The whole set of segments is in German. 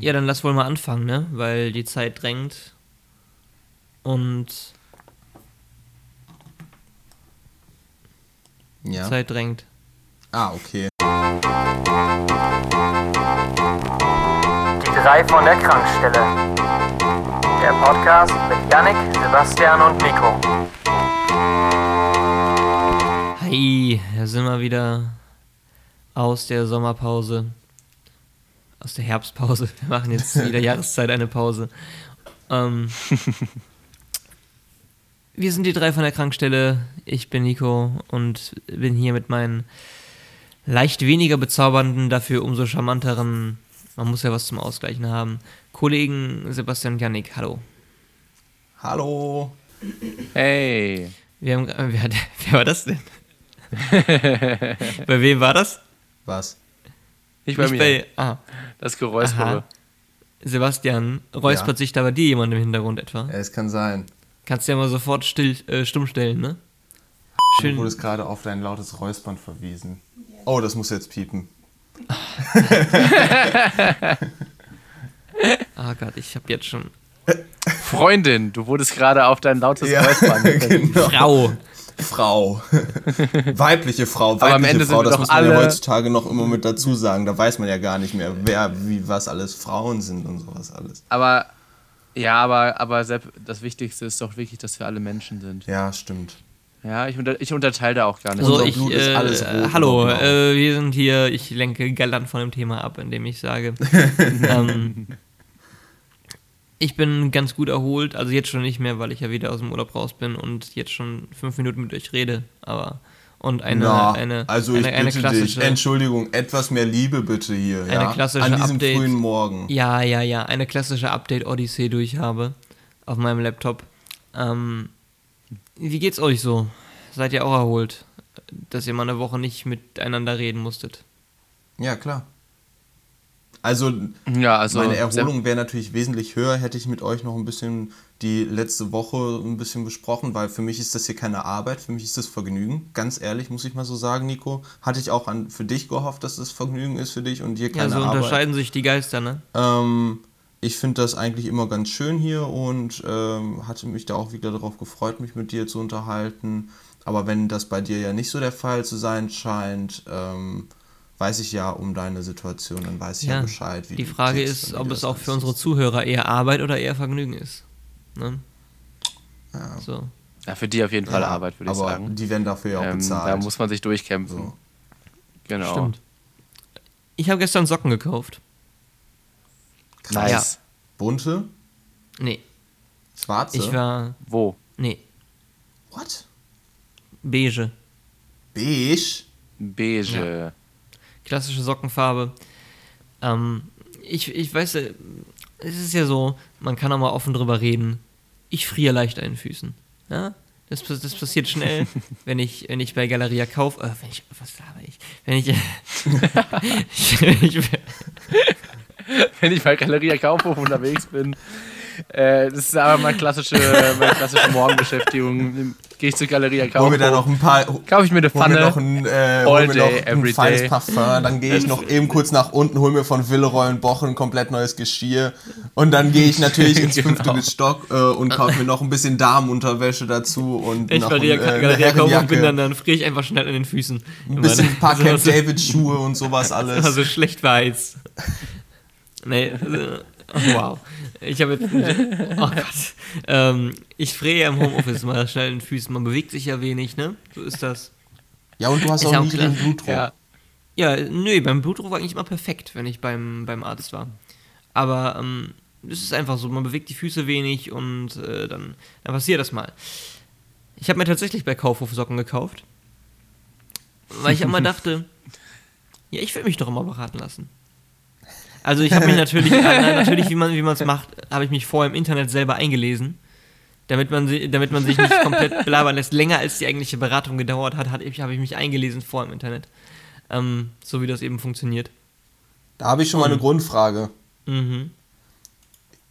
Ja, dann lass wohl mal anfangen, ne? Weil die Zeit drängt. Und Ja. Zeit drängt. Ah, okay. Die drei von der Krankstelle. Der Podcast mit Yannick, Sebastian und Nico. Hi, da sind wir wieder aus der Sommerpause. Aus der Herbstpause. Wir machen jetzt jeder Jahreszeit eine Pause. Ähm, wir sind die drei von der Krankstelle. Ich bin Nico und bin hier mit meinen leicht weniger bezaubernden, dafür umso charmanteren, man muss ja was zum Ausgleichen haben, Kollegen Sebastian und Janik. Hallo. Hallo. Hey. Wir haben, äh, wer, wer war das denn? Bei wem war das? Was? Nicht bei Nicht mir. bei. Ah, das Geräuspere. Aha. Sebastian, räuspert Ja. sich da bei dir jemand im Hintergrund etwa? Ja, es kann sein. Kannst du ja mal sofort still, äh, stumm stellen, ne? Du Schön. wurdest gerade auf dein lautes Räuspern verwiesen. Oh, das muss jetzt piepen. Ah Gott, ich hab jetzt schon. Freundin, du wurdest gerade auf dein lautes Räuspern. genau. Frau! Frau. Weibliche Frau. Aber am Weibliche Frau, das doch muss man ja alle- heutzutage noch immer mit dazu sagen. Da weiß man ja gar nicht mehr, wer, wie, was alles Frauen sind und sowas alles. Aber ja, aber, aber Sepp, das Wichtigste ist doch wirklich, dass wir alle Menschen sind. Ja, stimmt. Ja, ich, unter, ich unterteile da auch gar nicht. So, Unser ich. Äh, hallo, äh, wir sind hier. Ich lenke galant von dem Thema ab, indem ich sage. ähm, ich bin ganz gut erholt. Also jetzt schon nicht mehr, weil ich ja wieder aus dem Urlaub raus bin und jetzt schon fünf Minuten mit euch rede. Aber. Und eine, Na, eine, also eine, ich eine bitte klassische. dich, Entschuldigung, etwas mehr Liebe bitte hier, Eine ja? klassische An diesem Update. frühen Morgen. Ja, ja, ja, eine klassische Update-Odyssee durch habe auf meinem Laptop. Ähm, wie geht's euch so? Seid ihr auch erholt, dass ihr mal eine Woche nicht miteinander reden musstet? Ja, klar. Also, ja, also meine Erholung wäre natürlich wesentlich höher, hätte ich mit euch noch ein bisschen die letzte Woche ein bisschen besprochen, weil für mich ist das hier keine Arbeit, für mich ist das Vergnügen. Ganz ehrlich, muss ich mal so sagen, Nico. Hatte ich auch an, für dich gehofft, dass das Vergnügen ist für dich und hier Ja, keine so Arbeit. unterscheiden sich die Geister, ne? Ähm, ich finde das eigentlich immer ganz schön hier und ähm, hatte mich da auch wieder darauf gefreut, mich mit dir zu unterhalten. Aber wenn das bei dir ja nicht so der Fall zu sein scheint, ähm, weiß ich ja um deine Situation, dann weiß ich ja, Ja, Bescheid. Wie Die du Frage ist, ob es auch für unsere. Zuhörer eher Arbeit oder eher Vergnügen ist. Ne? Ja. So. ja, für die auf jeden Fall Ja, Arbeit, würde ich aber sagen. die werden dafür ja auch Ähm, bezahlt. da muss man sich durchkämpfen. So. Genau. Stimmt. Ich habe gestern Socken gekauft. Nice. Bunte? Nee, Schwarze? ich war. Wo? Nee, What? beige. Beige? Beige. Klassische Sockenfarbe. Ähm, ich, ich weiß, äh, es ist ja so, man kann auch mal offen drüber reden. Ich friere leicht an den Füßen. Ja? Das, das passiert schnell, wenn ich, wenn ich bei Galeria kaufe. Äh, wenn ich, was laber ich? Wenn ich, ich, ich Wenn ich bei Galeria Kaufhof unterwegs bin. Äh, das ist aber meine klassische, meine klassische Morgenbeschäftigung. Gehe ich zur Galeria Hol Kaufhof. mir da noch ein paar. Kaufe ich mir eine Hol mir noch Pfanne. ein, äh, All hol mir day, noch ein every feines day. Parfum, dann gehe ich noch eben kurz nach unten, hol mir von Villeroy und Boch ein komplett neues Geschirr und dann gehe ich natürlich ins Genau. fünfte Stock äh, und kaufe mir noch ein bisschen Damenunterwäsche dazu und ich noch ein, äh, Galeria kaufe bin, dann, dann friere ich einfach schnell an den Füßen. ein bisschen ein paar Camp David Schuhe und sowas alles. Also schlecht verheizt. Nee, oh, wow. Ich habe jetzt. Oh Gott. Ähm, ich friere ja im Homeoffice mal schnell in den Füßen. Man bewegt sich ja wenig, ne? So ist das. ja, und du hast auch ja auch niedrigen klar. Blutdruck. Ja. Ja, nö, beim Blutdruck war eigentlich immer perfekt, wenn ich beim, beim Arzt war. Aber ähm, es ist einfach so, man bewegt die Füße wenig und äh, dann, dann passiert das mal. Ich habe mir tatsächlich bei Kaufhof Socken gekauft, weil ich immer dachte, ja, ich will mich doch immer beraten lassen. Also ich habe mich natürlich, äh, natürlich, wie man es macht, habe ich mich vorher im Internet selber eingelesen, damit man, damit man sich nicht komplett belabern lässt. Länger als die eigentliche Beratung gedauert hat, ich, habe ich mich eingelesen vor im Internet. Ähm, so wie das eben funktioniert. Da habe ich schon mal eine Mhm. Grundfrage. Mhm.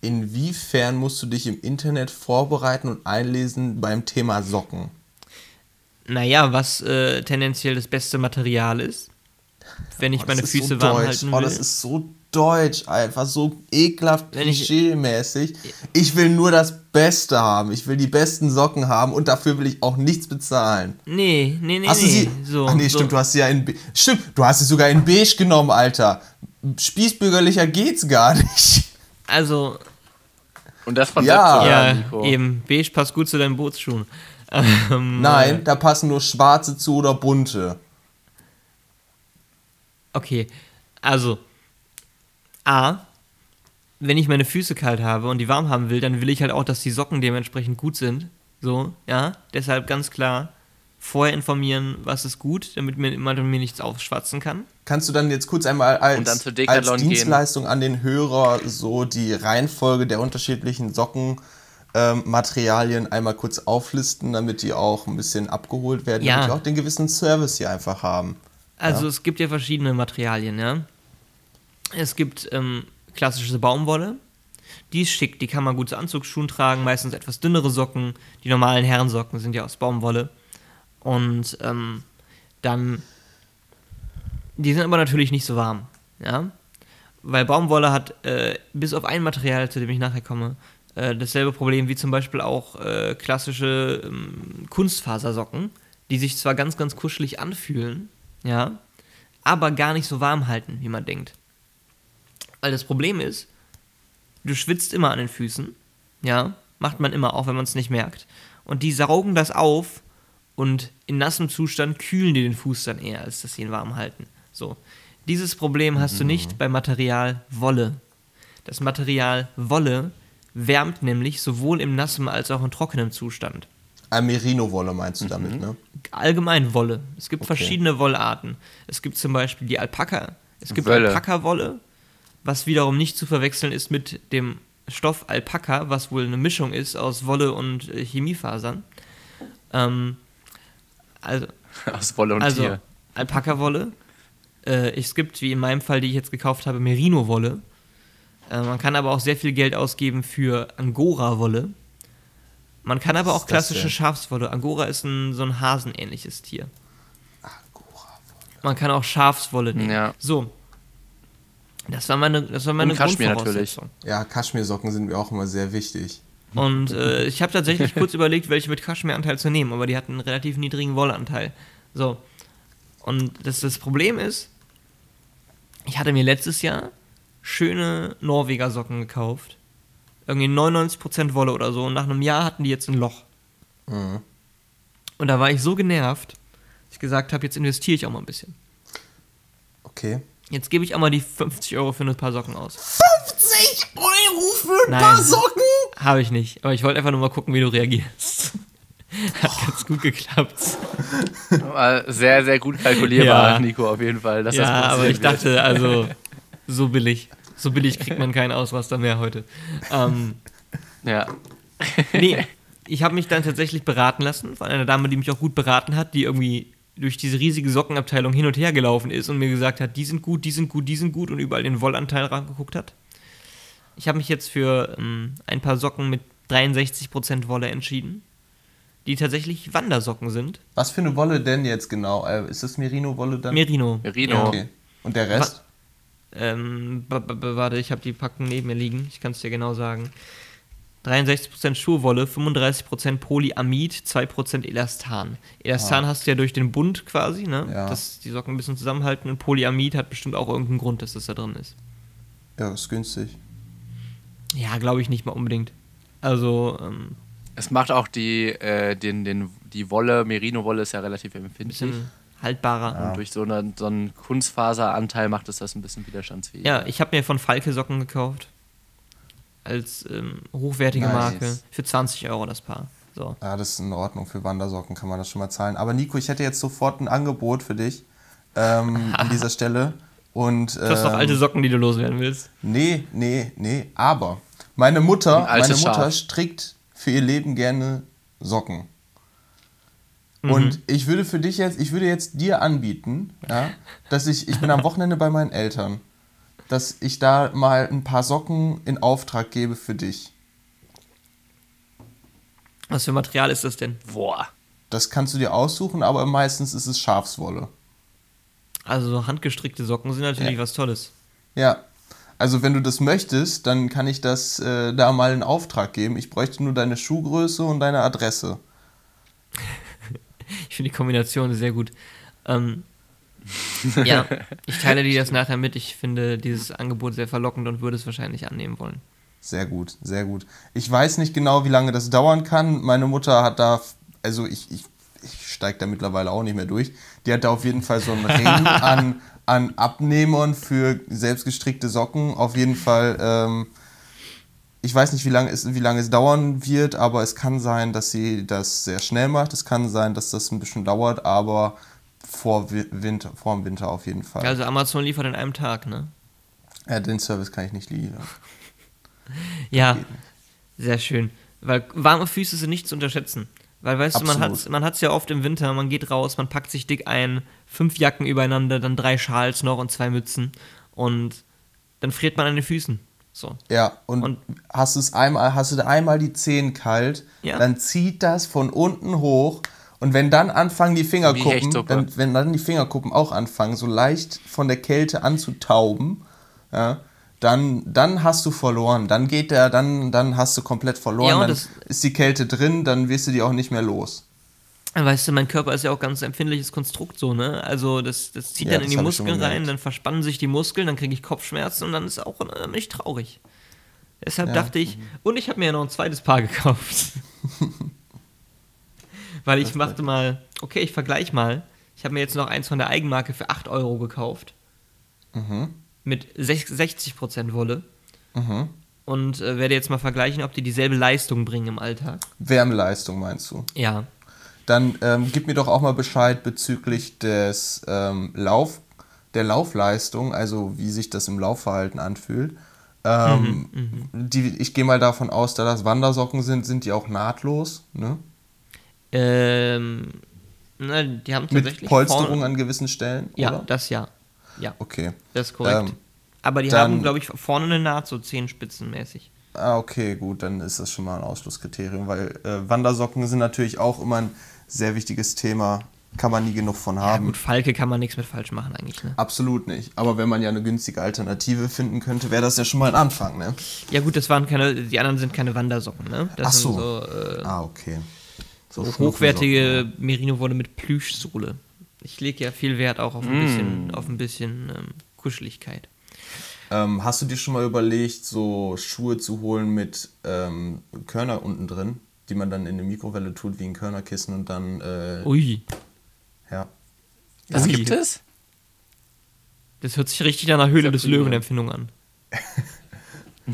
Inwiefern musst du dich im Internet vorbereiten und einlesen beim Thema Socken? Naja, was äh, tendenziell das beste Material ist. Wenn ich Oh, meine Füße so warm deutsch. halten Oh, will. das ist so deutsch, einfach so ekelhaft Wenn ich- klischee-mäßig. Ich will nur das Beste haben. Ich will die besten Socken haben und dafür will ich auch nichts bezahlen. nee, nee, nee, Hast nee. du sie? So, Ach nee, so. stimmt, du hast sie ja in Be Stimmt, du hast sie sogar in beige genommen, Alter. Spießbürgerlicher geht's gar nicht. Also, Und das von Ja. ja, Nico. eben, beige passt gut zu deinen Bootsschuhen. Ähm, Nein, da passen nur schwarze zu oder bunte. Okay, also A, wenn ich meine Füße kalt habe und die warm haben will, dann will ich halt auch, dass die Socken dementsprechend gut sind. So, ja. Deshalb ganz klar vorher informieren, was ist gut, damit mir jemand mir nichts aufschwatzen kann. Kannst du dann jetzt kurz einmal als, Und dann zu als Decathlon gehen. Dienstleistung an den Hörer so die Reihenfolge der unterschiedlichen Sockenmaterialien einmal kurz auflisten, damit die auch ein bisschen abgeholt werden, Ja. damit die auch den gewissen Service hier einfach haben. Also es gibt ja verschiedene Materialien, ja. Es gibt ähm, klassische Baumwolle, die ist schick, die kann man gut zu Anzugsschuhen tragen, meistens etwas dünnere Socken. Die normalen Herrensocken sind ja aus Baumwolle. Und ähm, dann, die sind aber natürlich nicht so warm, ja. Weil Baumwolle hat äh, bis auf ein Material, zu dem ich nachher komme, äh, dasselbe Problem wie zum Beispiel auch äh, klassische ähm, Kunstfasersocken, die sich zwar ganz, ganz kuschelig anfühlen, ja, aber gar nicht so warm halten, wie man denkt. Weil das Problem ist, du schwitzt immer an den Füßen, ja, macht man immer, auch wenn man es nicht merkt. Und die saugen das auf und in nassem Zustand kühlen die den Fuß dann eher, als dass sie ihn warm halten. So. Dieses Problem hast du nicht beim Material Wolle. Das Material Wolle wärmt nämlich sowohl im nassen als auch im trockenen Zustand. Ah, Merino-Wolle meinst du damit, Mhm. ne? Allgemein Wolle. Es gibt Okay. verschiedene Wollarten. Es gibt zum Beispiel die Alpaka. Es gibt. Alpaka-Wolle, was wiederum nicht zu verwechseln ist mit dem Stoff Alpaka, was wohl eine Mischung ist aus Wolle und äh, Chemiefasern. Ähm, also, Aus Wolle und also Tier. Alpaka-Wolle. Äh, es gibt, wie in meinem Fall, die ich jetzt gekauft habe, Merino-Wolle. Äh, man kann aber auch sehr viel Geld ausgeben für Angora-Wolle. Man kann aber auch klassische? Schafswolle. Angora ist ein, so ein hasenähnliches Tier. Man kann auch Schafswolle nehmen. Ja. So. Das war meine, das war meine Und Kaschmir Grundvoraussetzung. Ja, Kaschmirsocken sind mir auch immer sehr wichtig. Und äh, ich habe tatsächlich kurz überlegt, welche mit Kaschmiranteil zu nehmen, aber die hatten einen relativ niedrigen Wollanteil. So. Und das, das Problem ist, ich hatte mir letztes Jahr schöne Norweger Socken gekauft. Irgendwie 99% Wolle oder so. Und nach einem Jahr hatten die jetzt ein Loch. Mhm. Und da war ich so genervt, dass ich gesagt habe, jetzt investiere ich auch mal ein bisschen. Okay. Jetzt gebe ich auch mal die 50 Euro für ein paar Socken aus. 50 Euro für ein Nein. paar Socken? Habe ich nicht. Aber ich wollte einfach nur mal gucken, wie du reagierst. Hat ganz gut geklappt. War Sehr, sehr gut kalkulierbar, Ja. Nico, auf jeden Fall. Dass ja, das aber ich wird. dachte, also, so billig. So billig kriegt man keinen Ausraster mehr heute. Ähm, Ja. nee, ich habe mich dann tatsächlich beraten lassen von einer Dame, die mich auch gut beraten hat, die irgendwie durch diese riesige Sockenabteilung hin und her gelaufen ist und mir gesagt hat, die sind gut, die sind gut, die sind gut und überall den Wollanteil rangeguckt hat. Ich habe mich jetzt für ähm, ein paar Socken mit 63% Wolle entschieden, die tatsächlich Wandersocken sind. Was für eine Wolle denn jetzt genau? Äh, ist das Merino-Wolle dann? Merino. Merino. Okay. Und der Rest? Ähm, warte, ich habe die Packung neben mir liegen. Ich kann es dir genau sagen. 63% Schurwolle, 35% Polyamid, 2% Elastan. Elastan hast du ja durch den Bund quasi, ne? Ja. Dass die Socken ein bisschen zusammenhalten. Und Polyamid hat bestimmt auch irgendeinen Grund, dass das da drin ist. Ja, ist günstig. Ja, glaube ich nicht mal unbedingt. Also, ähm, Es macht auch die, äh, den, den, die Wolle, Merino-Wolle ist ja relativ empfindlich. bisschen haltbarer. Und durch so, eine, so einen Kunstfaseranteil macht es das ein bisschen widerstandsfähig. Ja, ich habe mir von Falke Socken gekauft. Als ähm, hochwertige Nice. Marke. Für 20 Euro das Paar. So. Ja, das ist in Ordnung. Für Wandersocken kann man das schon mal zahlen. Aber Nico, ich hätte jetzt sofort ein Angebot für dich ähm, an dieser Stelle. Und, Du hast doch ähm, alte Socken, die du loswerden willst. Nee, nee, nee. Aber meine Mutter, meine Mutter Schaf. strickt für ihr Leben gerne Socken. Mhm. Und ich würde für dich jetzt, ich würde jetzt dir anbieten, ja, dass ich, ich bin am Wochenende bei meinen Eltern, dass ich da mal ein paar Socken in Auftrag gebe für dich. Was für Material ist das denn? Boah. Das kannst du dir aussuchen, aber meistens ist es Schafswolle. Also so handgestrickte Socken sind natürlich Ja. was Tolles. Ja. Also wenn du das möchtest, dann kann ich das äh, da mal in Auftrag geben. Ich bräuchte nur deine Schuhgröße und deine Adresse. Ich finde die Kombination sehr gut. Ähm, ja, ich teile dir das nachher mit. Ich finde dieses Angebot sehr verlockend und würde es wahrscheinlich annehmen wollen. Sehr gut, sehr gut. Ich weiß nicht genau, wie lange das dauern kann. Meine Mutter hat da, also ich, ich, ich steige da mittlerweile auch nicht mehr durch. Die hat da auf jeden Fall so einen Ring an, an Abnehmern für selbstgestrickte Socken. Auf jeden Fall, ähm, ich weiß nicht, wie lange, es, wie lange es dauern wird, aber es kann sein, dass sie das sehr schnell macht. Es kann sein, dass das ein bisschen dauert, aber vor, Wi- Winter, vor dem Winter auf jeden Fall. Also Amazon liefert in einem Tag, ne? ja, den Service kann ich nicht liefern. Ja, nicht. sehr schön. Weil warme Füße sind nicht zu unterschätzen. Weil, weißt du, man Absolut. hat man hat's ja oft im Winter, man geht raus, man packt sich dick ein, fünf Jacken übereinander, dann drei Schals noch und zwei Mützen. Und dann friert man an den Füßen. So. Ja, und, Und- hast du es einmal, hast du einmal die Zehen kalt, Ja. dann zieht das von unten hoch und wenn dann anfangen die Fingerkuppen, dann, wenn dann die Fingerkuppen auch anfangen, so leicht von der Kälte anzutauben, ja, dann, dann hast du verloren. Dann geht der, dann, dann hast du komplett verloren. Ja, dann ist die Kälte drin, dann wirst du die auch nicht mehr los. Weißt du, mein Körper ist ja auch ganz empfindliches Konstrukt so, ne? Also das, das zieht Ja, dann in die Muskeln rein, dann verspannen sich die Muskeln, dann kriege ich Kopfschmerzen und dann ist auch äh, bin ich traurig. Deshalb Ja. dachte ich, und ich habe mir ja noch ein zweites Paar gekauft. Weil ich machte mal, okay, ich vergleiche mal. Ich habe mir jetzt noch eins von der Eigenmarke für 8 Euro gekauft. Mhm. Mit sech- 60% Wolle. Mhm. Und äh, werde jetzt mal vergleichen, ob die dieselbe Leistung bringen im Alltag. Wärmeleistung meinst du? Ja. Dann ähm, gib mir doch auch mal Bescheid bezüglich des ähm, Lauf, der Laufleistung, also wie sich das im Laufverhalten anfühlt. Ähm, die, ich gehe mal davon aus, da das Wandersocken sind, sind die auch nahtlos, ne? Ähm, na, die haben Mit tatsächlich Polsterung vorne, an gewissen Stellen, Ja, oder? das ja. Ja, Okay. das ist korrekt. Ähm, Aber die dann- haben, glaube ich, vorne eine Naht, so zehenspitzenmäßig. Ah, okay, gut, dann ist das schon mal ein Ausschlusskriterium, weil äh, Wandersocken sind natürlich auch immer ein sehr wichtiges Thema. Kann man nie genug von Ja, haben. gut, Falke kann man nichts mit falsch machen eigentlich, ne? Absolut nicht. Aber wenn man ja eine günstige Alternative finden könnte, wäre das ja schon mal ein Anfang, ne? Ja gut, das waren keine, die anderen sind keine Wandersocken, ne? Das Ach so. so, äh, Ah, okay. so hochwertige Merino-Wolle mit Plüschsohle. Ich lege ja viel Wert auch auf ein bisschen, auf ein bisschen ähm, Kuscheligkeit. Ähm, hast du dir schon mal überlegt, so Schuhe zu holen mit ähm, Körner unten drin, die man dann in eine Mikrowelle tut wie ein Körnerkissen und dann, äh, Ui, ja. Das Ui. gibt es? das hört sich richtig nach einer Höhle des ich. Löwen-Empfindung an. Ja,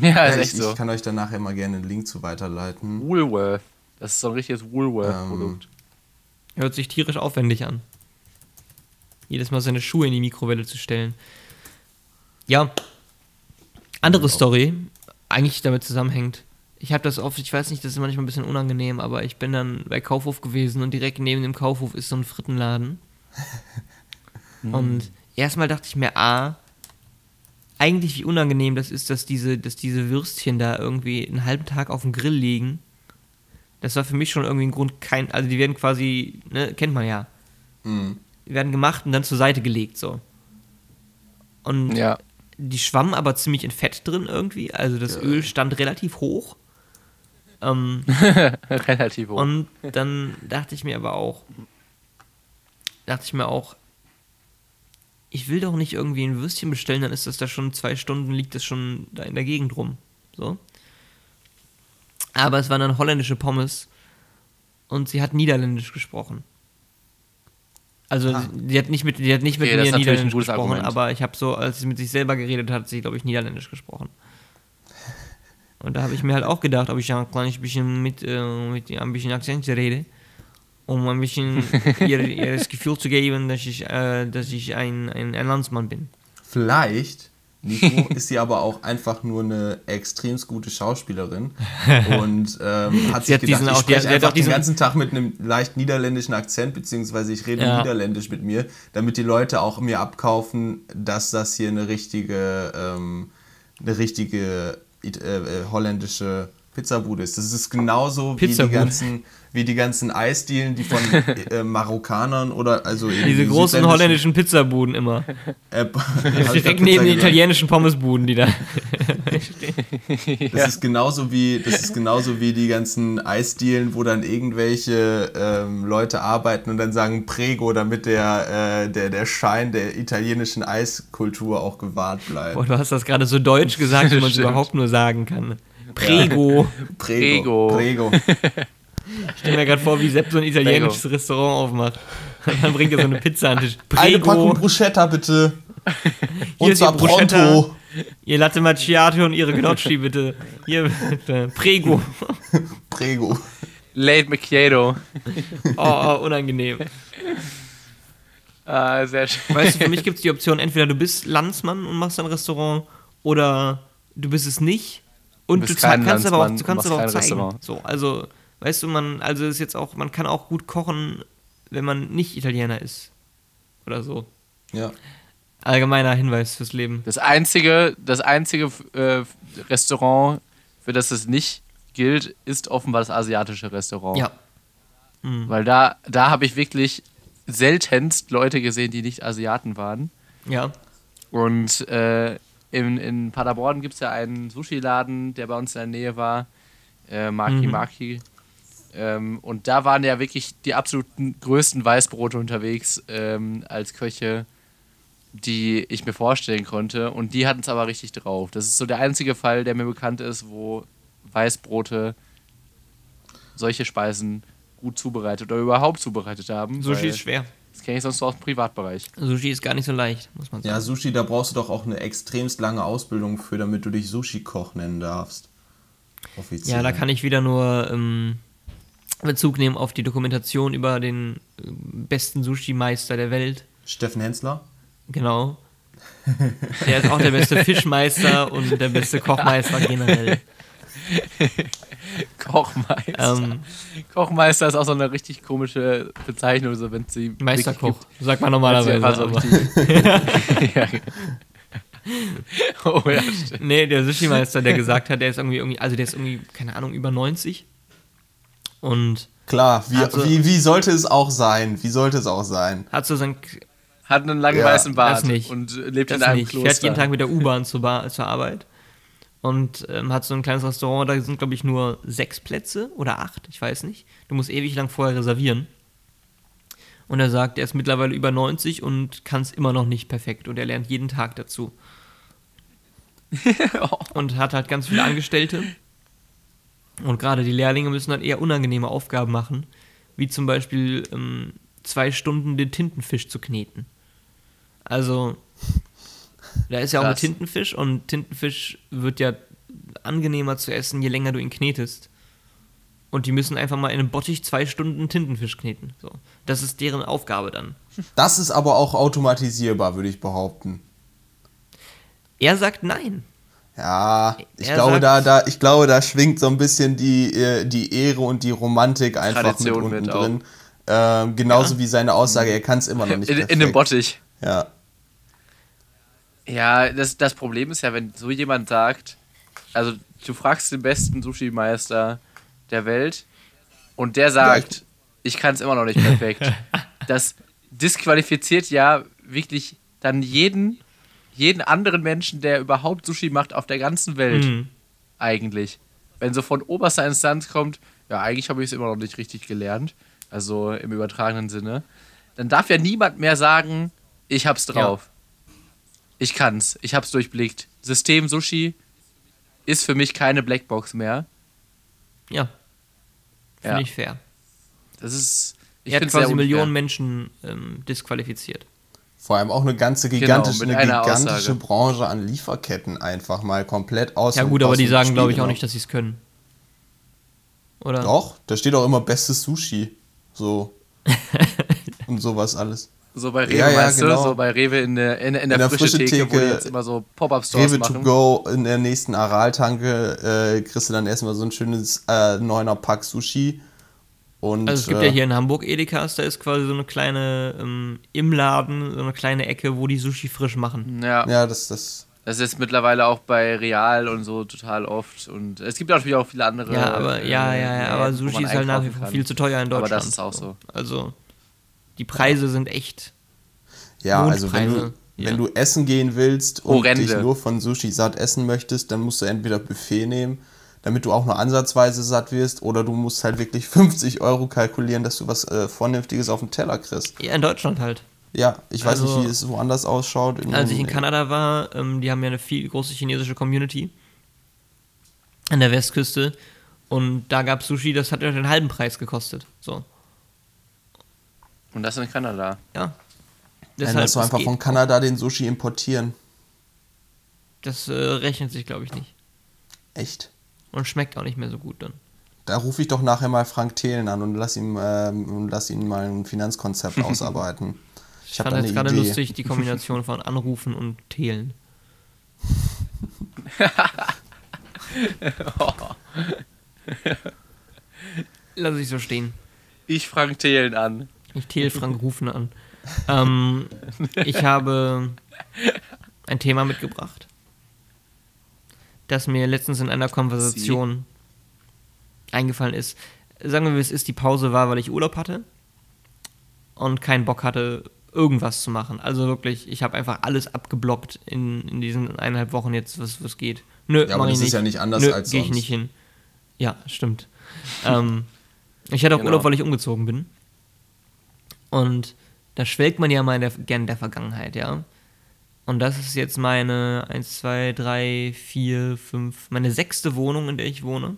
Ja, ist ich, echt so. ich kann euch dann nachher mal gerne einen Link zu weiterleiten. Woolworth. Das ist so ein richtiges Ähm, Woolworth-Produkt. Hört sich tierisch aufwendig an. Jedes Mal seine Schuhe in die Mikrowelle zu stellen. Ja. Andere Story, eigentlich damit zusammenhängt. Ich habe das oft, ich weiß nicht, das ist manchmal ein bisschen unangenehm, aber ich bin dann bei Kaufhof gewesen und direkt neben dem Kaufhof ist so ein Frittenladen. und erstmal dachte ich mir, ah, eigentlich wie unangenehm das ist, dass diese, dass diese Würstchen da irgendwie einen halben Tag auf dem Grill liegen. Das war für mich schon irgendwie ein Grund, kein, also die werden quasi, ne, kennt man ja, Mhm. die werden gemacht und dann zur Seite gelegt, so. Und Ja. die schwammen aber ziemlich in Fett drin irgendwie, also das Öl stand relativ hoch. Ähm, Relativ hoch. und dann dachte ich mir aber auch, dachte ich mir auch, ich will doch nicht irgendwie ein Würstchen bestellen, dann ist das da schon zwei Stunden, liegt das schon da in der Gegend rum. So. Aber es waren dann holländische Pommes und sie hat Niederländisch gesprochen. Also Ah. die hat nicht mit, die hat nicht mit Okay, mir Niederländisch gesprochen, Argument. aber ich habe so, als sie mit sich selber geredet hat, hat sie, glaube ich, Niederländisch gesprochen. Und da habe ich mir halt auch gedacht, ob ich ein kleines bisschen mit, äh, mit ein bisschen Akzent rede, um ein bisschen ihr, ihr das Gefühl zu geben, dass ich, äh, dass ich ein, ein, ein Landsmann bin. Vielleicht, Nico, ist sie aber auch einfach nur eine extrem gute Schauspielerin und ähm, hat Sie sich hat gedacht, ich die spreche hat einfach den ganzen Tag mit einem leicht niederländischen Akzent, beziehungsweise ich rede Ja. niederländisch mit mir, damit die Leute auch mir abkaufen, dass das hier eine richtige, ähm, eine richtige äh, øh, äh, øh, holländische øh, Pizzabude ist. Das ist genauso wie die ganzen, wie die ganzen Eisdielen, die von äh, Marokkanern oder also Diese großen holländischen Pizzabuden immer. Äh, Direkt neben den italienischen Pommesbuden, die da. Das ist genauso wie das ist genauso wie die ganzen Eisdielen, wo dann irgendwelche ähm, Leute arbeiten und dann sagen Prego, damit der, äh, der, der Schein der italienischen Eiskultur auch gewahrt bleibt. Boah, du hast das gerade so deutsch gesagt, wie man es überhaupt nur sagen kann. Prego. Prego. Prego. Prego. Ich stell mir gerade vor, wie Sepp so ein italienisches Restaurant aufmacht. Und dann bringt er so eine Pizza an den Tisch. Eine Packung Prego, Bruschetta bitte. Hier ist zwar Bruschetta. pronto. ihr Latte Macchiato und ihre Gnocchi bitte. Hier, bitte. Prego. Prego. Late Macchiato. Oh, oh, unangenehm. Ah, sehr schön. Weißt du, für mich gibt es die Option, entweder du bist Landsmann und machst ein Restaurant oder du bist es nicht und Du kannst aber auch, du kannst aber auch zeigen. Restaurant. So, also, weißt du, man, also ist jetzt auch, man kann auch gut kochen, wenn man nicht Italiener ist. Oder so. Ja. Allgemeiner Hinweis fürs Leben. Das einzige, das einzige äh, Restaurant, für das es nicht gilt, ist offenbar das asiatische Restaurant. Ja. Mhm. Weil da, da habe ich wirklich seltenst Leute gesehen, die nicht Asiaten waren. Ja. Und äh, in, in Paderborn gibt es ja einen Sushi-Laden, der bei uns in der Nähe war, äh, Maki Mhm. Maki. Ähm, und da waren ja wirklich die absoluten größten Weißbrote unterwegs ähm, als Köche, die ich mir vorstellen konnte. Und die hatten es aber richtig drauf. Das ist so der einzige Fall, der mir bekannt ist, wo Weißbrote solche Speisen gut zubereitet oder überhaupt zubereitet haben. Sushi ist schwer. Das kenne ich sonst nur aus dem Privatbereich. Sushi ist gar nicht so leicht, muss man sagen. Ja, Sushi, da brauchst du doch auch eine extremst lange Ausbildung für, damit du dich Sushi-Koch nennen darfst. Offiziell. Ja, da kann ich wieder nur ähm, Bezug nehmen auf die Dokumentation über den äh, besten Sushi-Meister der Welt. Steffen Hensler? Genau. Der ist auch der beste Fischmeister und der beste Kochmeister generell. Kochmeister. Ähm, Kochmeister ist auch so eine richtig komische Bezeichnung, so wenn sie Meisterkoch, sagt man normalerweise. Also ja. Oh ja, stimmt. Nee, der Sushi-Meister, der gesagt hat, der ist irgendwie, irgendwie, also der ist irgendwie, keine Ahnung, über 90. Und Klar, wie, Also- wie, wie sollte es auch sein? Wie sollte es auch sein? hat so sein, Hat einen langen Ja, weißen Bart das nicht. und lebt das in einem nicht, Kloster. fährt jeden Tag mit der U-Bahn zur, zur Arbeit. Und ähm, hat so ein kleines Restaurant, da sind, glaube ich, nur sechs Plätze oder acht, ich weiß nicht. Du musst ewig lang vorher reservieren. Und er sagt, er ist mittlerweile über 90 und kann es immer noch nicht perfekt. Und er lernt jeden Tag dazu. und hat halt ganz viele Angestellte. Und gerade die Lehrlinge müssen dann eher unangenehme Aufgaben machen, wie zum Beispiel ähm, zwei Stunden den Tintenfisch zu kneten. Also, da ist ja auch ein. Tintenfisch und Tintenfisch wird ja angenehmer zu essen, je länger du ihn knetest. Und die müssen einfach mal in einem Bottich zwei Stunden Tintenfisch kneten. So. Das ist deren Aufgabe dann. Das ist aber auch automatisierbar, würde ich behaupten. Er sagt nein. Ja, ich Er glaube, sagt- da, da, ich glaube, da schwingt so ein bisschen die, äh, die Ehre und die Romantik einfach Tradition mit unten mit drin. Ähm, genauso wie seine Aussage, er kann es immer noch nicht in, perfekt. in dem Bottich. Ja. Ja, das, das Problem ist ja, wenn so jemand sagt, also du fragst den besten Sushi-Meister der Welt und der sagt, ich kann es immer noch nicht perfekt. das disqualifiziert ja wirklich dann jeden, jeden anderen Menschen, der überhaupt Sushi macht auf der ganzen Welt Mhm. eigentlich. Wenn so von oberster Instanz kommt, ja, eigentlich habe ich es immer noch nicht richtig gelernt, also im übertragenen Sinne, dann darf ja niemand mehr sagen, ich hab's drauf. Ich kann's, ich hab's durchblickt. System Sushi ist für mich keine Blackbox mehr. Ja. Finde Ja. ich fair. Das ist. Ich er hat quasi. Millionen Menschen ähm, disqualifiziert. Vor allem auch eine ganze gigantische, Genau, eine gigantische Aussage. Branche an Lieferketten einfach mal komplett aus Ja gut, aber die sagen, glaube ich, auch nicht, dass sie es können. Oder? Doch, da steht auch immer bestes Sushi. So. und sowas alles. So bei Rewe, Ja, ja, meinst genau. du? So bei Rewe in der, in, in der, In der frische frische Theke, wo die Theke, jetzt immer so Pop-Up-Stores Rewe to machen. go in der nächsten Aral-Tanke äh, kriegst du dann erstmal so ein schönes äh, neuner Pack Sushi. Und, Also es gibt äh, ja hier in Hamburg Edekas, da ist quasi so eine kleine, ähm, im Laden, so eine kleine Ecke, wo die Sushi frisch machen. Ja. Ja, das, das. Das ist mittlerweile auch bei Real und so total oft. Und es gibt natürlich auch viele andere. Ja, aber, ja, äh, ja, ja, Läden, aber wo Sushi ist halt nach wie vor viel zu teuer in Aber Deutschland. das ist auch so. Also, die Preise sind echt. Ja, also wenn du, ja. wenn du essen gehen willst und Horrende. dich nur von Sushi satt essen möchtest, dann musst du entweder Buffet nehmen, damit du auch nur ansatzweise satt wirst, oder du musst halt wirklich 50 Euro kalkulieren, dass du was äh, Vernünftiges auf den Teller kriegst. Ja, in Deutschland halt. Ja, ich weiß Also- nicht, wie es woanders ausschaut. Als ich in Kanada war, ähm, die haben ja eine viel große chinesische Community an der Westküste. Und da gab es Sushi, das hat ja den halben Preis gekostet. So, Und das in Kanada. ja. Dann musst du das einfach geht. von Kanada den Sushi importieren. Das äh, rechnet sich, glaube ich, nicht. Echt? Und schmeckt auch nicht mehr so gut dann. Da rufe ich doch nachher mal Frank Thelen an und lass ihm, ähm, lass ihn mal ein Finanzkonzept ausarbeiten. Ich Ich fand da eine jetzt gerade lustig die Kombination von Anrufen und Telen. Lass ich so stehen. Ich Frank Thelen an. Ich Tel Frank rufen an. Ähm, ich habe ein Thema mitgebracht, das mir letztens in einer Konversation eingefallen ist. Sagen wir, wie es ist, die Pause war, weil ich Urlaub hatte und keinen Bock hatte, irgendwas zu machen. Also wirklich, ich habe einfach alles abgeblockt in, in diesen eineinhalb Wochen jetzt, was, was geht. Nö, Ja, aber das ist nicht. ja nicht anders Nö, als Gehe ich sonst. nicht hin. Ja, stimmt. ähm, ich hatte auch Genau. Urlaub, weil ich umgezogen bin. Und da schwelgt man ja mal in der, gern in der Vergangenheit, ja. Und das ist jetzt meine 1, 2, 3, 4, 5, meine sechste Wohnung, in der ich wohne.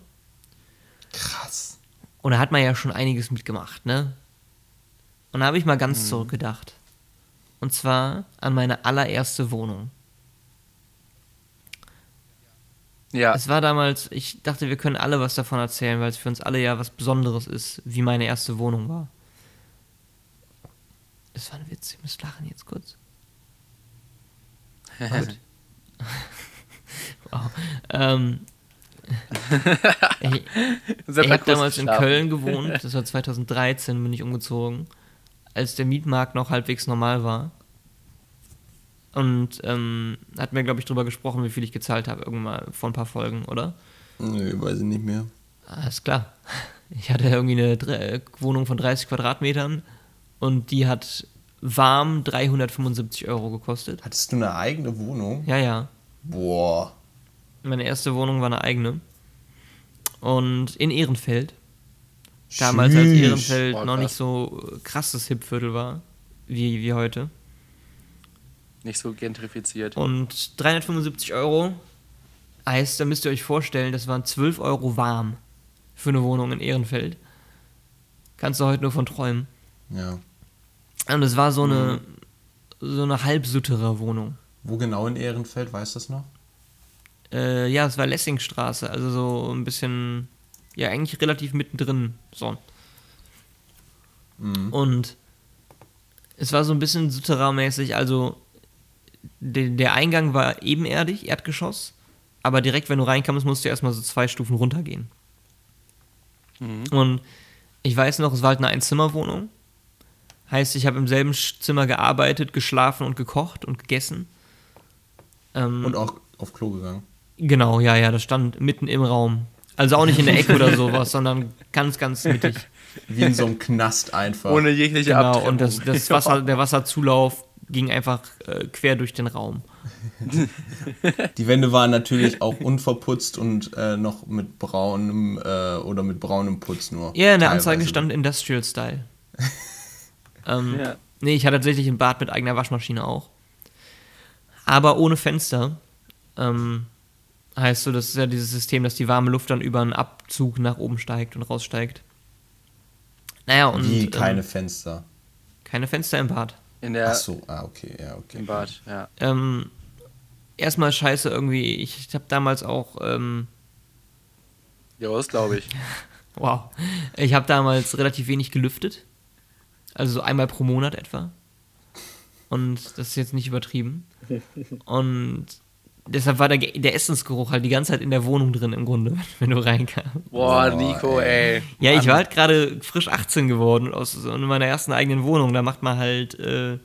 Krass. Und da hat man ja schon einiges mitgemacht, ne? Und da habe ich mal ganz zurückgedacht. Und zwar an meine allererste Wohnung. Ja. Es war damals, ich dachte, wir können alle was davon erzählen, weil es für uns alle ja was Besonderes ist, wie meine erste Wohnung war. Das war ein Witz, ihr müsst lachen jetzt kurz. Gut. wow. Ähm, ich ich habe damals in. Köln gewohnt, das war 2013, bin ich umgezogen, als der Mietmarkt noch halbwegs normal war. Und ähm, hatten wir, glaube ich, drüber gesprochen, wie viel ich gezahlt habe, irgendwann vor ein paar Folgen, oder? Nö, weiß ich nicht mehr. Alles klar. Ich hatte irgendwie eine Wohnung von 30 Quadratmetern und die hat warm 375 Euro gekostet. Hattest du eine eigene Wohnung? Ja, ja. Boah. Meine erste Wohnung war eine eigene. Und in Ehrenfeld. Damals, als. Ehrenfeld Boah, noch nicht so äh, krasses Hipviertel war, wie, wie heute. Nicht so gentrifiziert. Und 375 Euro heißt, da müsst ihr euch vorstellen, das waren 12 Euro warm für eine Wohnung in Ehrenfeld. Kannst du heute nur von träumen. Ja. Und es war so eine, so eine halbsuttere Wohnung. Wo genau in Ehrenfeld, weißt du das noch? Äh, ja, es war Lessingstraße, also so ein bisschen, ja, eigentlich relativ mittendrin. So. Mhm. Und es war so ein bisschen souterrainmäßig, also de, der Eingang war ebenerdig, Erdgeschoss, aber direkt, wenn du reinkamst, musst du erstmal so zwei Stufen runtergehen. Und ich weiß noch, es war halt eine Einzimmerwohnung. Heißt, ich habe im selben Zimmer gearbeitet, geschlafen und gekocht und gegessen. Ähm, Und auch auf Klo gegangen. Genau, ja, ja, das stand mitten im Raum. Also auch nicht in der Ecke oder sowas, sondern ganz, ganz mittig. Wie in so einem Knast einfach. Ohne jegliche Genau, Abtrennung. und das, das Wasser, der Wasserzulauf ging einfach äh, quer durch den Raum. Die Wände waren natürlich auch unverputzt und äh, noch mit braunem äh, oder mit braunem Putz nur. Ja, in der Anzeige Teilweise. stand Industrial Style. Ähm, Ja. Nee, ich hatte tatsächlich ein Bad mit eigener Waschmaschine auch. Aber ohne Fenster. Ähm, heißt so, das ist ja dieses System, dass die warme Luft dann über einen Abzug nach oben steigt und raussteigt. Naja, und Wie keine ähm, Fenster. keine Fenster im Bad. In der, Ach so, ah, okay, ja, okay. Im Bad, ja. Ähm, erstmal scheiße irgendwie. Ich, ich habe damals auch, ähm, Ja, das glaube ich. wow, ich habe damals relativ wenig gelüftet. Also so einmal pro Monat etwa. Und das ist jetzt nicht übertrieben. Und deshalb war der, der Essensgeruch halt die ganze Zeit in der Wohnung drin im Grunde, wenn du reinkamst. Boah, Nico, ey. Ja, ich war halt gerade frisch 18 geworden aus so in meiner ersten eigenen Wohnung. Da macht man halt, äh,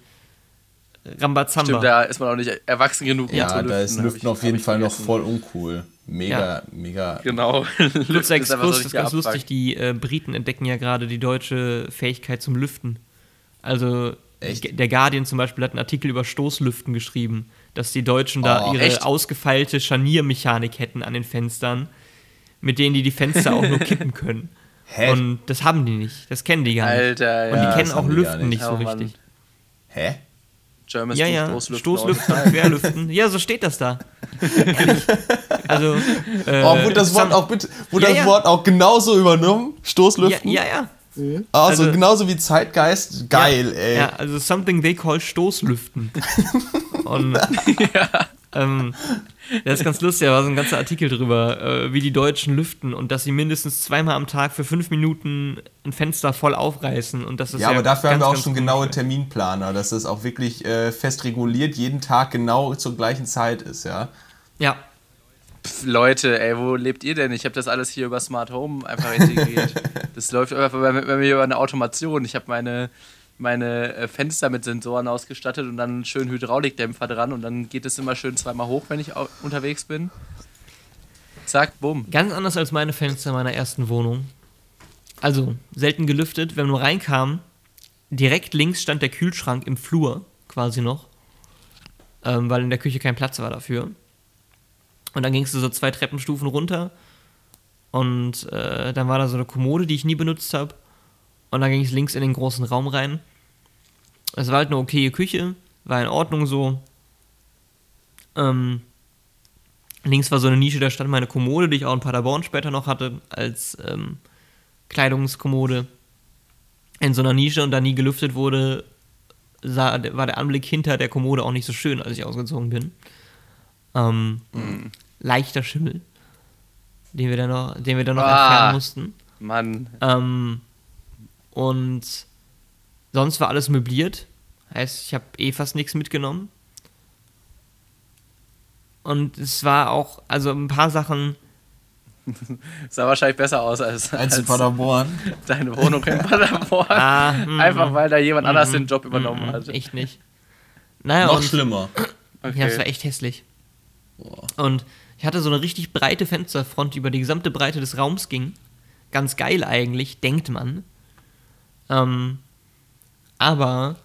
Rambazamba. Stimmt, da ist man auch nicht erwachsen genug, Ja, da ist Lüften auf jeden Fall noch voll uncool. Mega, Ja. mega. Genau. Kurzer ist einfach so Exkurs, das ist ganz lustig. Die äh, Briten entdecken ja gerade die deutsche Fähigkeit zum Lüften. Also Echt? der Guardian zum Beispiel hat einen Artikel über Stoßlüften geschrieben, dass die Deutschen da Oh, ihre echt? ausgefeilte Scharniermechanik hätten an den Fenstern, mit denen die die Fenster auch nur kippen können. Hä? Und das haben die nicht. Das kennen die gar nicht. Alter, Und ja. die kennen auch Lüften nicht. nicht so Oh, Mann. richtig. Hä? German Ja, ja, Stoßlüften. Stoßlüften, Querlüften. Ja, so steht das da. Also, äh, Oh, wurde das Wort auch bitte, wurde Ja, das ja. Wort auch genauso übernommen? ja, Stoßlüften? ja, ja. Also, also- genauso wie Zeitgeist? Geil, ey. Ja, also something they call Stoßlüften. Und ähm, das ist ganz lustig, da war so ein ganzer Artikel drüber, äh, wie die Deutschen lüften und dass sie mindestens zweimal am Tag für fünf Minuten ein Fenster voll aufreißen und das ist Ja, aber dafür haben ganz, wir auch schon genaue Terminplaner, dass das auch wirklich äh, fest reguliert jeden Tag genau zur gleichen Zeit ist, ja. Ja, Pff, Leute, ey, wo lebt ihr denn? Ich habe das alles hier über Smart Home einfach integriert. das läuft einfach bei, bei mir über eine Automation. Ich habe meine, meine äh, Fenster mit Sensoren ausgestattet und dann schönen Hydraulikdämpfer dran und dann geht es immer schön zweimal hoch, wenn ich unterwegs bin. Zack, bumm. ganz anders als meine Fenster meiner ersten Wohnung. Also, selten gelüftet, wenn man reinkam, direkt links stand der Kühlschrank im Flur, quasi noch, ähm, weil in der Küche kein Platz war dafür. Und dann gingst du so zwei Treppenstufen runter und äh, dann war da so eine Kommode, die ich nie benutzt habe. Und dann ging es links in den großen Raum rein. Es war halt eine okaye Küche, war in Ordnung so. Ähm, links war so eine Nische, da stand meine Kommode, die ich auch in Paderborn später noch hatte, als ähm, Kleidungskommode. In so einer Nische und da nie gelüftet wurde, sah, war der Anblick hinter der Kommode auch nicht so schön, als ich ausgezogen bin. Ähm, Leichter Schimmel, den wir dann noch, den wir dann noch Ah. entfernen mussten. Mann. Ähm, und sonst war alles möbliert. Heißt, ich habe eh fast nichts mitgenommen. Und es war auch, also ein paar Sachen, Sah wahrscheinlich besser aus als, Als in als Paderborn. deine Wohnung in Paderborn. ah, mm, Einfach weil da jemand anders den Job mm, übernommen mm, hat. Echt nicht. Naja, Noch und, schlimmer. ja, es war echt hässlich. Und ich hatte so eine richtig breite Fensterfront, die über die gesamte Breite des Raums ging. Ganz geil eigentlich, denkt man. Ähm, aber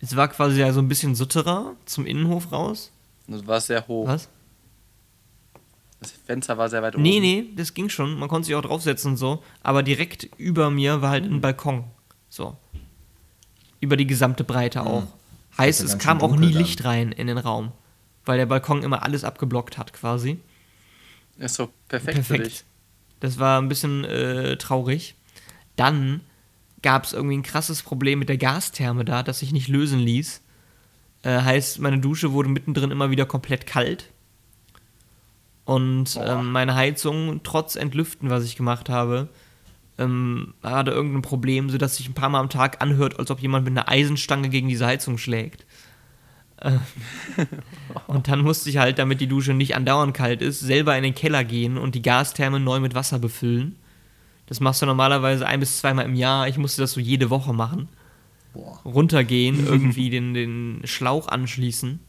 es war quasi ja so ein bisschen Sutterer zum Innenhof raus. Das war sehr hoch. Was? Das Fenster war sehr weit oben. Nee, nee, das ging schon. Man konnte sich auch draufsetzen und so. Aber direkt über mir war halt ein Balkon. So. Über die gesamte Breite auch. Heißt, ja es kam auch nie dann. Licht rein in den Raum. Weil der Balkon immer alles abgeblockt hat, quasi. Ist so perfekt, für dich. Perfekt. Das war ein bisschen äh, traurig. Dann gab es irgendwie ein krasses Problem mit der Gastherme da, das sich nicht lösen ließ. Äh, heißt, meine Dusche wurde mittendrin immer wieder komplett kalt. Und ähm, meine Heizung, trotz Entlüften, was ich gemacht habe, ähm, hatte irgendein Problem, sodass sich ein paar Mal am Tag anhört, als ob jemand mit einer Eisenstange gegen diese Heizung schlägt. Äh, und dann musste ich halt, damit die Dusche nicht andauernd kalt ist, selber in den Keller gehen und die Gastherme neu mit Wasser befüllen. Das machst du normalerweise ein bis zweimal im Jahr. Ich musste das so jede Woche machen. Boah. Runtergehen, irgendwie den, den Schlauch anschließen.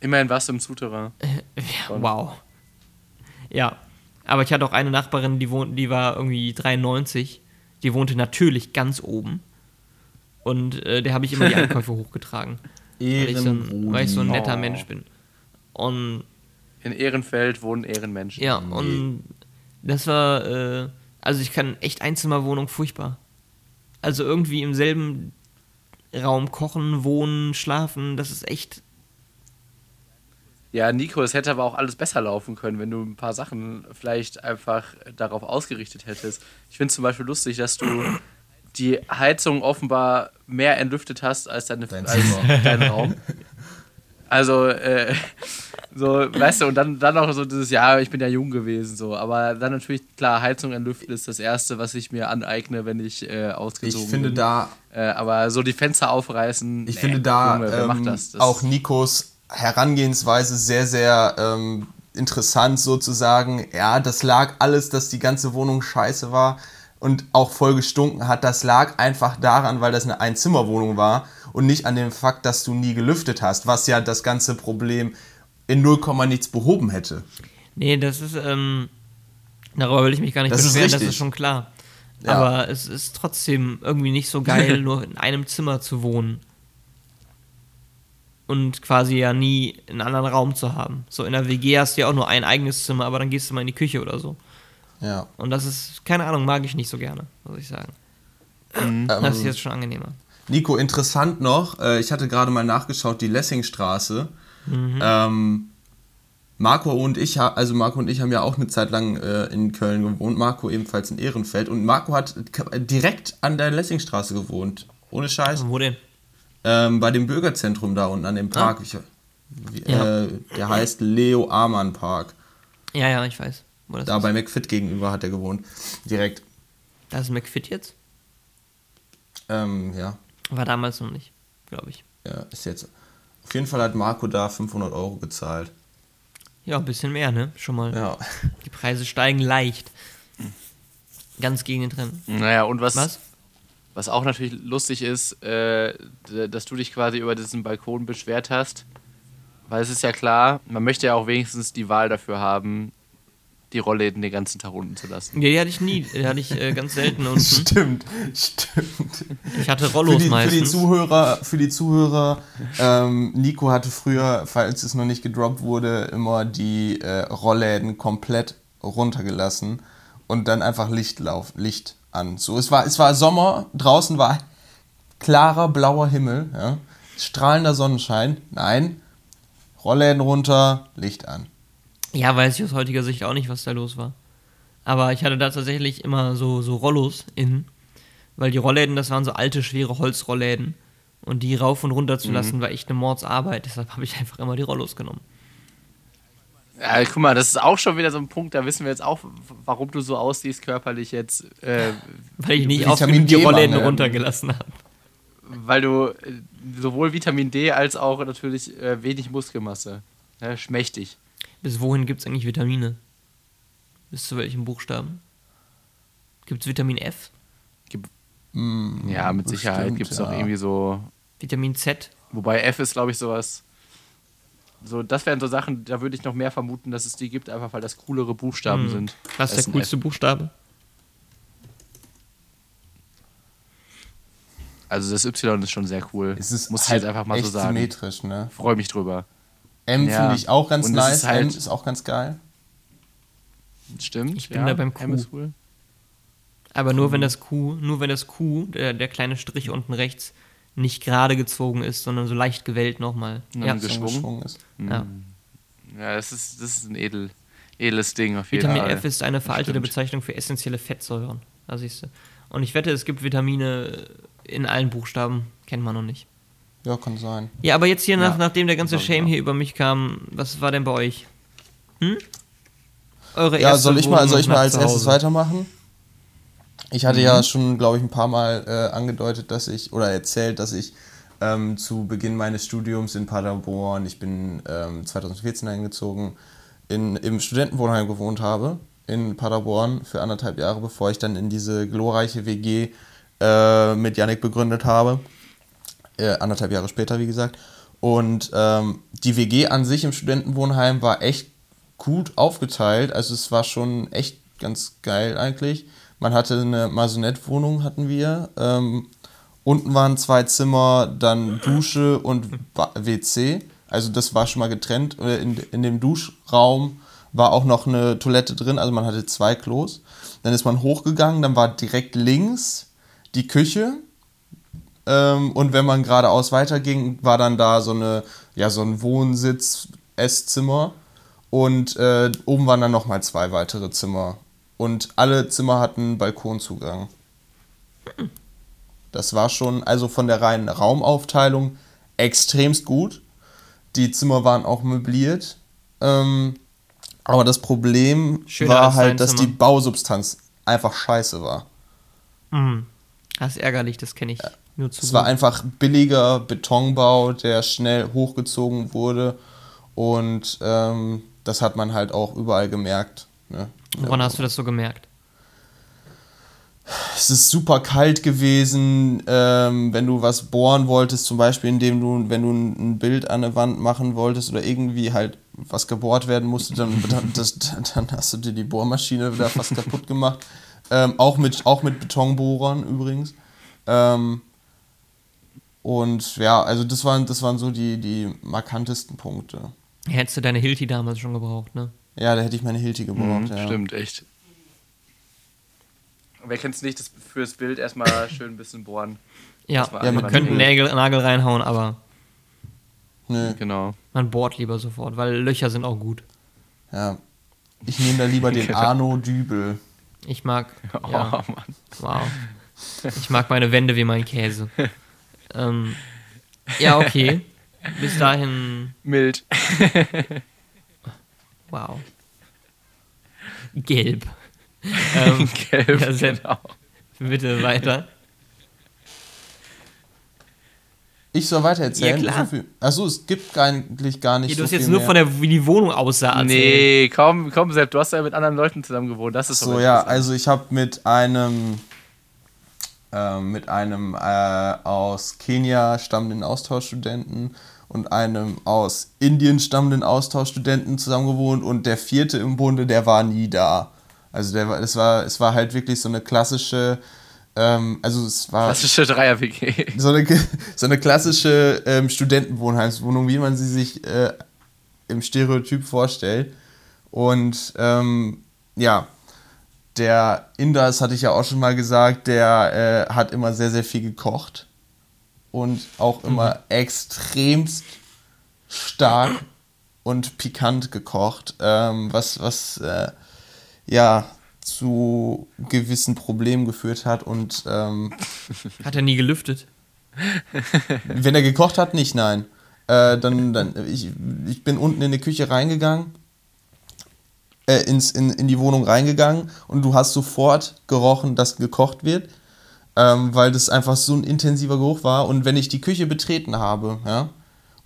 Immerhin warst du im Souterrain. Ja, wow. Ja, aber ich hatte auch eine Nachbarin, die, wohnt, die war irgendwie 93. Die wohnte natürlich ganz oben. Und äh, der habe ich immer die Einkäufe hochgetragen. Weil ich, so ein, weil ich so ein netter Oh. Mensch bin. Und In Ehrenfeld wohnen Ehrenmenschen. ja, und das war, äh, also ich kann echt Einzimmerwohnung furchtbar. Also irgendwie im selben Raum kochen, wohnen, schlafen, das ist echt. Ja, Nico, es hätte aber auch alles besser laufen können, wenn du ein paar Sachen vielleicht einfach darauf ausgerichtet hättest. Ich finde zum Beispiel lustig, dass du die Heizung offenbar mehr entlüftet hast als, deine, Dein als Zimmer. dein Raum. Also, äh, so, weißt du, und dann, dann auch so dieses, ja, ich bin ja jung gewesen, so. Aber dann natürlich, klar, Heizung entlüften ist das Erste, was ich mir aneigne, wenn ich äh, ausgezogen Ich finde bin. da, Äh, aber so die Fenster aufreißen, ich nee, finde da Junge, ähm, macht das? Das- auch Nikos Herangehensweise sehr, sehr ähm, interessant sozusagen. Ja, das lag alles, dass die ganze Wohnung scheiße war und auch voll gestunken hat. Das lag einfach daran, weil das eine Einzimmerwohnung war und nicht an dem Fakt, dass du nie gelüftet hast, was ja das ganze Problem in 0, nichts behoben hätte. Nee, das ist, ähm, darüber will ich mich gar nicht Das ist beschweren, das richtig. ist schon klar. Ja. Aber es ist trotzdem irgendwie nicht so geil, nur in einem Zimmer zu wohnen. Und quasi ja nie einen anderen Raum zu haben. So in der WG hast du ja auch nur ein eigenes Zimmer, aber dann gehst du mal in die Küche oder so. Ja. Und das ist, keine Ahnung, mag ich nicht so gerne, muss ich sagen. Ähm, Das ist jetzt schon angenehmer. Nico, interessant noch, äh, ich hatte gerade mal nachgeschaut, die Lessingstraße. Ähm, Marco und ich, also Marco und ich haben ja auch eine Zeit lang äh, in Köln gewohnt, Marco ebenfalls in Ehrenfeld und Marco hat direkt an der Lessingstraße gewohnt. Ohne Scheiß. Wo denn? Ähm, bei dem Bürgerzentrum da unten an dem Park. Ich, wie, Ja. äh, der heißt Leo Amann Park. Ja, ja, ich weiß. Wo das Da ist. bei McFit gegenüber hat er gewohnt. Direkt. Da ist McFit jetzt? Ähm, ja, War damals noch nicht, glaube ich. ja, ist jetzt. Auf jeden Fall hat Marco da 500 Euro gezahlt. Ja, ein bisschen mehr, ne? Schon mal. Ja. Die Preise steigen leicht. Ganz gegen den Trend. Naja, und was, Was? was auch natürlich lustig ist, äh, dass du dich quasi über diesen Balkon beschwert hast. Weil es ist ja klar, man möchte ja auch wenigstens die Wahl dafür haben, die Rollläden den ganzen Tag unten zu lassen. Ja, die hatte ich nie. Die hatte ich äh, ganz selten unten. Stimmt, stimmt. Ich hatte Für Rollos die, für die meistens. Zuhörer, für die Zuhörer ähm, Nico hatte früher, falls es noch nicht gedroppt wurde, immer die äh, Rollläden komplett runtergelassen und dann einfach Licht, lauf, Licht an. So, es war, es war Sommer, draußen war klarer blauer Himmel, ja, strahlender Sonnenschein. Nein, Rollläden runter, Licht an. Ja, weiß ich aus heutiger Sicht auch nicht, was da los war. Aber ich hatte da tatsächlich immer so, so Rollos in. Weil die Rollläden, das waren so alte, schwere Holzrollläden. Und die rauf und runter zu lassen, war echt eine Mordsarbeit. Deshalb habe ich einfach immer die Rollos genommen. Ja, guck mal, das ist auch schon wieder so ein Punkt, da wissen wir jetzt auch, warum du so aussiehst körperlich jetzt. Äh, Weil ich nicht genug die. Rollläden runtergelassen habe. weil du äh, sowohl Vitamin D als auch natürlich äh, wenig Muskelmasse. Ja, schmächtig. Bis wohin gibt es eigentlich Vitamine? Bis zu welchen Buchstaben? Gibt es Vitamin F? Mm, Ja, mit Sicherheit bestimmt, gibt es ja. auch irgendwie so. Vitamin Z? Wobei F ist, glaube ich, sowas. So, das wären so Sachen, da würde ich noch mehr vermuten, dass es die gibt, einfach weil das coolere Buchstaben Hm. sind. Was ist der coolste F. Buchstabe? Also das Y ist schon sehr cool. Es ist Muss ich halt jetzt einfach mal echt so sagen. symmetrisch, ne? Freue mich drüber. M Ja. finde ich auch ganz Und nice. ist halt- M ist auch ganz geil. Stimmt. Ich bin da beim Q. M ist cool. Aber nur wenn das Q, nur wenn das Q, der, der kleine Strich unten rechts, nicht gerade gezogen ist, sondern so leicht gewellt nochmal. Ja, Ja, gesch- Geschwungen? geschwungen ist. ja. Ja, das ist, das ist ein edel, edles Ding auf jeden Vitamin Fall. F ist eine veraltete. Bezeichnung für essentielle Fettsäuren. Da siehst du. Und ich wette, es gibt Vitamine in allen Buchstaben, kennt man noch nicht. Ja, kann sein. Ja, aber jetzt hier, nach, Ja. nachdem der ganze Shame hier über mich kam, was war denn bei euch? Hm? Eure Ja, erste soll ich mal, soll ich mal als erstes weitermachen? Ich hatte Mhm. ja schon, glaube ich, ein paar Mal äh, angedeutet, dass ich, oder erzählt, dass ich ähm, zu Beginn meines Studiums in Paderborn, ich bin ähm, 2014 eingezogen, in, im Studentenwohnheim gewohnt habe, in Paderborn für anderthalb Jahre, bevor ich dann in diese glorreiche WG äh, mit Yannick begründet habe. Äh, anderthalb Jahre später, wie gesagt. Und ähm, die WG an sich im Studentenwohnheim war echt gut aufgeteilt. Also es war schon echt ganz geil eigentlich. Man hatte eine Maisonette-Wohnung, hatten wir. Ähm, unten waren zwei Zimmer, dann Dusche und WC. Also das war schon mal getrennt. In, in dem Duschraum war auch noch eine Toilette drin, also man hatte zwei Klos. Dann ist man hochgegangen, dann war direkt links die Küche. Ähm, und wenn man geradeaus weiterging, war dann da so, eine, ja, so ein Wohnsitz, Esszimmer. Und äh, oben waren dann nochmal zwei weitere Zimmer. Und alle Zimmer hatten Balkonzugang. Das war schon, also von der reinen Raumaufteilung, extremst gut. Die Zimmer waren auch möbliert. Ähm, aber das Problem Schöner war halt, dass die Bausubstanz einfach scheiße war. Mhm. Das ist ärgerlich, das kenne ich nur zu Es war einfach billiger Betonbau, der schnell hochgezogen wurde. Und ähm, das hat man halt auch überall gemerkt. Ne? Woran hast du das so gemerkt? es ist super kalt gewesen, ähm, wenn du was bohren wolltest, zum Beispiel indem du, wenn du ein Bild an der Wand machen wolltest oder irgendwie halt was gebohrt werden musste, dann, dann, das, dann hast du dir die Bohrmaschine wieder fast kaputt gemacht. Ähm, auch, mit, auch mit Betonbohrern übrigens. Ähm, und ja, also das waren, das waren so die, die markantesten Punkte. Hättest du deine Hilti damals schon gebraucht, ne? Ja, da hätte ich meine Hilti gebraucht. Mhm, ja. Stimmt, echt. Wer kennt es nicht, das fürs Bild erstmal schön ein bisschen bohren. Ja, war man könnte einen. Nägel, Nagel reinhauen, aber Nö, Genau. man bohrt lieber sofort, weil Löcher sind auch gut. ja. Ich nehme da lieber den. Arno Dübel. Ich mag, Oh, ja, Mann. wow. Ich mag meine Wände wie mein Käse. Ähm, ja, okay. Bis dahin, Mild. wow. Gelb. ähm, Gelb. Ja, Sepp. genau. bitte weiter. Ich soll weiter erzählen. Ja, klar. So Achso, es gibt eigentlich gar nicht Ja, du so hast jetzt viel nur mehr. von der, wie die Wohnung aussah erzählt. Nee, komm, komm, Sepp, du hast ja mit anderen Leuten zusammen gewohnt. Das ist So, ja, also ich habe mit einem mit einem äh, aus Kenia stammenden Austauschstudenten und einem aus Indien stammenden Austauschstudenten zusammen gewohnt und der vierte im Bunde, der war nie da. Also der war, es war, es war halt wirklich so eine klassische, ähm, also es war Klassische Dreier-WG. so eine, so eine klassische ähm, Studentenwohnheimswohnung, wie man sie sich äh, im Stereotyp vorstellt. Und ähm, ja, der Inder, das hatte ich ja auch schon mal gesagt, der äh, hat immer sehr, sehr viel gekocht. Und auch immer extremst stark und pikant gekocht, ähm, was, was äh, ja zu gewissen Problemen geführt hat und ähm, Hat er nie gelüftet? wenn er gekocht hat, nicht, nein. Äh, dann, dann ich, ich bin unten in die Küche reingegangen, äh, ins, in, in die Wohnung reingegangen und du hast sofort gerochen, dass gekocht wird, ähm, weil das einfach so ein intensiver Geruch war. Und wenn ich die Küche betreten habe, ja,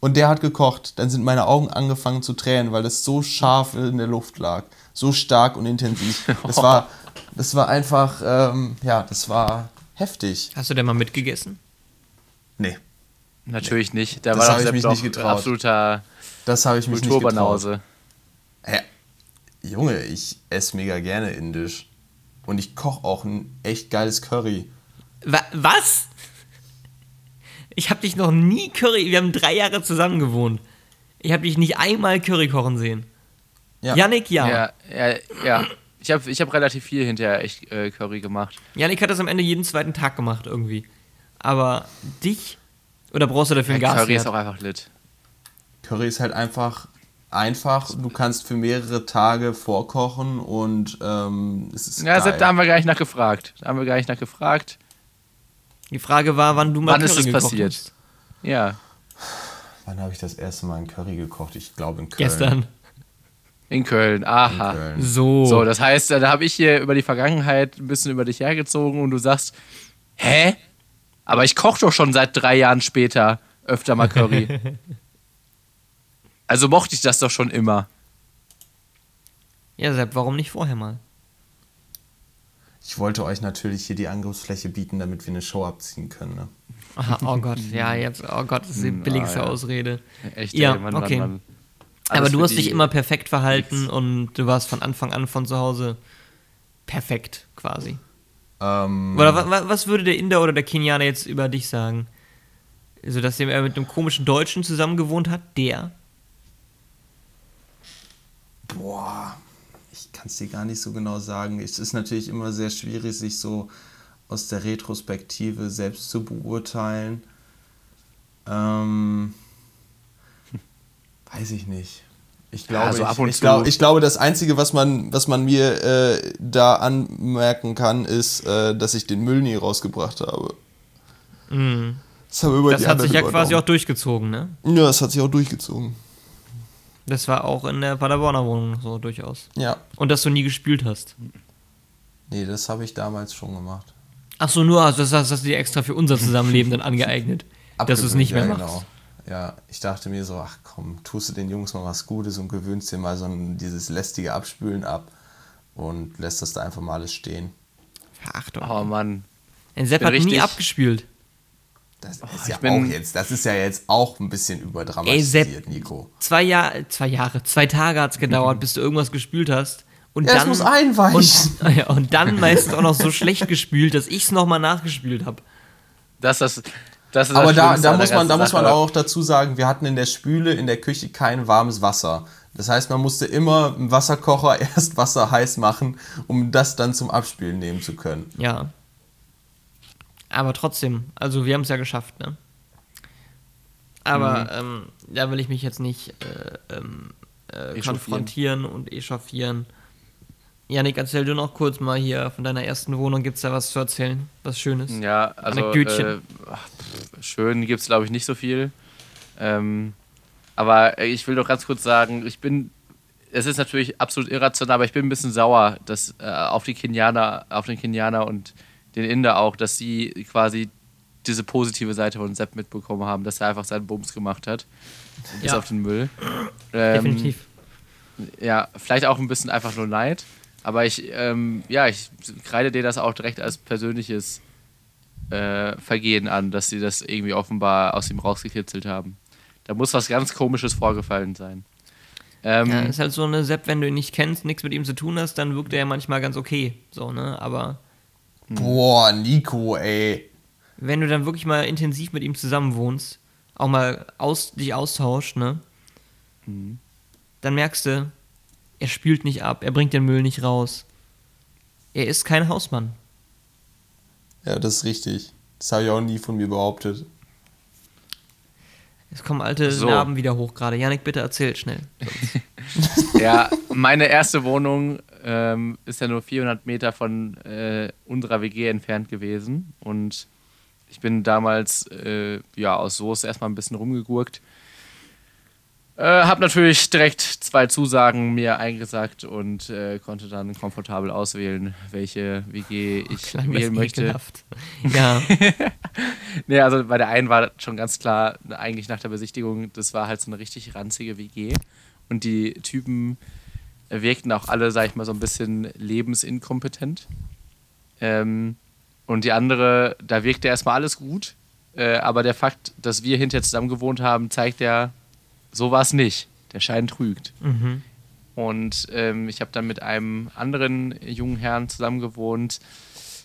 und der hat gekocht, dann sind meine Augen angefangen zu tränen, weil das so scharf in der Luft lag. So stark und intensiv. Das war, das war einfach, ähm, ja, das war heftig. Hast du denn mal mitgegessen? Nee. Natürlich nicht. Da Das war ich mich nicht getraut. absoluter Das habe ich mich nicht getraut. Kulturbanause. Junge, ich esse mega gerne indisch. Und ich koche auch ein echt geiles Curry. Wa was? Ich habe dich noch nie Curry. Wir haben drei Jahre zusammen gewohnt. Ich habe dich nicht einmal Curry kochen sehen. Ja. Yannick, ja. Ja, ja, ja. Ich habe ich hab relativ viel hinterher echt äh, Curry gemacht. Yannick hat das am Ende jeden zweiten Tag gemacht irgendwie. Aber dich? Oder brauchst du dafür einen Ja, Gas? Curry ist auch einfach lit. Curry ist halt einfach einfach. Du kannst für mehrere Tage vorkochen und ähm, es ist Ja, geil. Sepp, da haben wir gar nicht nachgefragt. Da haben wir gar nicht nachgefragt. Die Frage war, wann du mal Wann ist Curry es gekocht passiert? hast. Ja, Wann habe ich das erste Mal einen Curry gekocht? Ich glaube in Köln. Gestern. in Köln. In Aha. Köln. So. So, das heißt, da habe ich hier über die Vergangenheit ein bisschen über dich hergezogen und du sagst, hä? Aber ich koche doch schon seit drei Jahren später öfter mal Curry. also mochte ich das doch schon immer. ja, Sepp, warum nicht vorher mal? Ich wollte euch natürlich hier die Angriffsfläche bieten, damit wir eine Show abziehen können. Ne? Aha, oh Gott, ja, jetzt, oh Gott, das ist die Hm, billigste ah, ja. Ausrede. Echt, Ja, ey, Mann, okay. Mann, Mann. Aber du hast dich immer perfekt verhalten und du warst von Anfang an von zu Hause perfekt quasi. Ähm, Oder wa, wa, was würde der Inder oder der Kenianer jetzt über dich sagen? Also, dass er mit einem komischen Deutschen zusammen gewohnt hat? Der? Boah, ich kann es dir gar nicht so genau sagen. Es ist natürlich immer sehr schwierig, sich so aus der Retrospektive selbst zu beurteilen. Ähm, weiß ich nicht. Ich glaube, also ab ich, und ich, glaub, ich glaube, das Einzige, was man, was man mir äh, da anmerken kann, ist, äh, dass ich den Müll nie rausgebracht habe. Mhm. Das, Das hat sich ja quasi auch durchgezogen, ne? Ja, das hat sich auch durchgezogen. Das war auch in der Paderborner Wohnung so durchaus. Ja. Und dass du nie gespült hast. Nee, das habe ich damals schon gemacht. Ach so, nur, also das hast, hast du dir extra für unser Zusammenleben dann angeeignet. dass du es nicht mehr ja, machst. Ja, ich dachte mir so, ach komm, tust du den Jungs mal was Gutes und gewöhnst dir mal so ein, dieses lästige Abspülen ab und lässt das da einfach mal alles stehen. Achtung. Oh Mann. Ein Sepp hat nie richtig- abgespült. Das ist ich ja bin- auch jetzt, das ist ja jetzt auch ein bisschen Ey, überdramatisiert, Sepp. Nico. Zwei Jahre, zwei Jahre, zwei Tage hat's gedauert, bis du irgendwas gespült hast. Und Ja, es dann, muss einweichen. Und, ja, und dann meistens auch noch so schlecht gespült, dass ich's nochmal nachgespült habe. Das, das, das ist Aber das da, da muss man, da muss man auch dazu sagen, wir hatten in der Spüle in der Küche kein warmes Wasser. Das heißt, man musste immer im Wasserkocher erst Wasser heiß machen, um das dann zum Abspülen nehmen zu können. Ja. Aber trotzdem, also wir haben es ja geschafft, ne? Aber ähm, da will ich mich jetzt nicht äh, ähm, äh, konfrontieren und echauffieren. Janik, erzähl du noch kurz mal hier von deiner ersten Wohnung. Gibt's da was zu erzählen? Was Schönes? Ja, also Anekdötchen. äh, pff, schön gibt es, glaube ich, nicht so viel. Ähm, aber äh, ich will doch ganz kurz sagen, ich bin, es ist natürlich absolut irrational, aber ich bin ein bisschen sauer dass, äh, auf die Kenianer, auf den Kenianer und den Inder auch, dass sie quasi diese positive Seite von Sepp mitbekommen haben, dass er einfach seinen Bums gemacht hat. Bis Ja. auf den Müll. Ähm, Definitiv. ja, vielleicht auch ein bisschen einfach nur Neid. Aber ich, ähm, ja, ich kreide dir das auch direkt als persönliches äh, Vergehen an, dass sie das irgendwie offenbar aus ihm rausgekitzelt haben. Da muss was ganz Komisches vorgefallen sein. Ähm, Ja, ist halt so eine Sepp, wenn du ihn nicht kennst, nichts mit ihm zu tun hast, dann wirkt er ja manchmal ganz okay. So, ne? Aber Boah, Nico, ey. wenn du dann wirklich mal intensiv mit ihm zusammen wohnst, auch mal aus, dich austauscht, ne? Dann merkst du, er spült nicht ab, er bringt den Müll nicht raus. Er ist kein Hausmann. Ja, das ist richtig. Das habe ich auch nie von mir behauptet. Es kommen alte So. Narben wieder hoch gerade. Janik, bitte erzähl schnell. ja, meine erste Wohnung ähm, ist ja nur 400 Meter von äh, unserer WG entfernt gewesen. Und ich bin damals äh, ja, aus Soße erstmal ein bisschen rumgegurkt. Äh, hab natürlich direkt zwei Zusagen mir eingesagt und äh, konnte dann komfortabel auswählen, welche WG ich das wählen möchte. ekelhaft. Ja, Nee, also bei der einen war schon ganz klar, eigentlich nach der Besichtigung, das war halt so eine richtig ranzige WG. Und die Typen wirkten auch alle, sag ich mal, so ein bisschen lebensinkompetent. Ähm, und die andere, da wirkte erstmal alles gut. Äh, aber der Fakt, dass wir hinterher zusammen gewohnt haben, zeigt ja, so war es nicht. Der Schein trügt. mhm. Und ähm, ich habe dann mit einem anderen jungen Herrn zusammen gewohnt,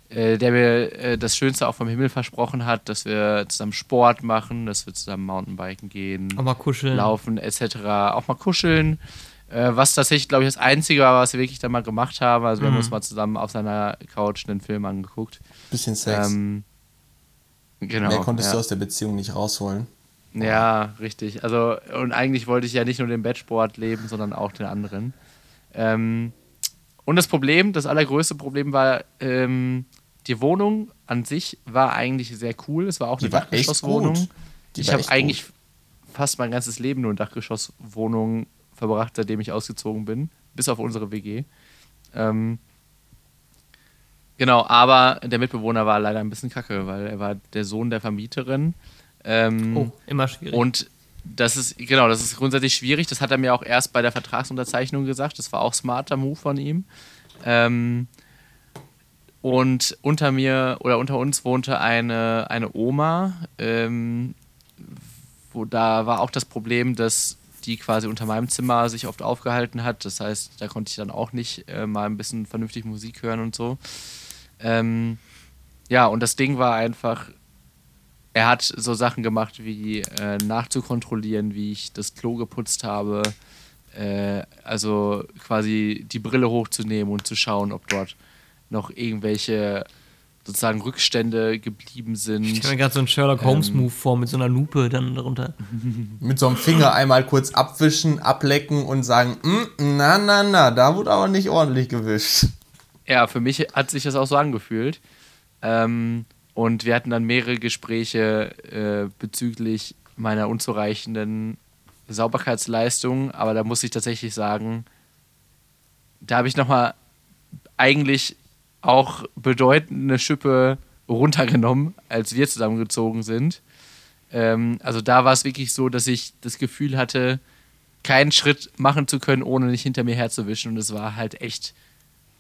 äh, der mir äh, das Schönste auch vom Himmel versprochen hat, dass wir zusammen Sport machen, dass wir zusammen Mountainbiken gehen, auch mal kuscheln. laufen etc., auch mal kuscheln. Äh, was tatsächlich, glaube ich, das Einzige war, was wir wirklich dann mal gemacht haben. Also wir haben Mhm. uns mal zusammen auf seiner Couch einen Film angeguckt. Bisschen Sex. Ähm, genau. Mehr konntest ja. du aus der Beziehung nicht rausholen. Ja, richtig. Also, und eigentlich wollte ich ja nicht nur den Bettsport leben, sondern auch den anderen. Ähm, und das Problem, das allergrößte Problem war, ähm, die Wohnung an sich war eigentlich sehr cool. Es war auch eine Dachgeschosswohnung. Ich habe eigentlich fast mein ganzes Leben nur in Dachgeschosswohnungen verbracht, seitdem ich ausgezogen bin, bis auf unsere WG. Ähm, genau, aber der Mitbewohner war leider ein bisschen kacke, weil er war der Sohn der Vermieterin. Ähm, Oh, immer schwierig. und das ist, genau, das ist grundsätzlich schwierig. Das hat er mir auch erst bei der Vertragsunterzeichnung gesagt. Das war auch smarter Move von ihm. Ähm, und unter mir oder unter uns wohnte eine, eine Oma, ähm, wo da war auch das Problem, dass die quasi unter meinem Zimmer sich oft aufgehalten hat. Das heißt, da konnte ich dann auch nicht äh, mal ein bisschen vernünftig Musik hören und so. Ähm, ja, und das Ding war einfach, er hat so Sachen gemacht wie äh, nachzukontrollieren, wie ich das Klo geputzt habe. Äh, also quasi die Brille hochzunehmen und zu schauen, ob dort noch irgendwelche sozusagen Rückstände geblieben sind. ich stelle mir gerade so einen Sherlock Holmes Ähm. Move vor mit so einer Lupe dann darunter. Mit so einem Finger einmal kurz abwischen, ablecken und sagen, "Mm, na, na, na, da wurde aber nicht ordentlich gewischt. Ja, für mich hat sich das auch so angefühlt. Ähm, und wir hatten dann mehrere Gespräche äh, bezüglich meiner unzureichenden Sauberkeitsleistung, aber da muss ich tatsächlich sagen, da habe ich nochmal eigentlich auch bedeutend eine Schippe runtergenommen, als wir zusammengezogen sind. Ähm, also da war es wirklich so, dass ich das Gefühl hatte, keinen Schritt machen zu können, ohne nicht hinter mir herzuwischen. Und es war halt echt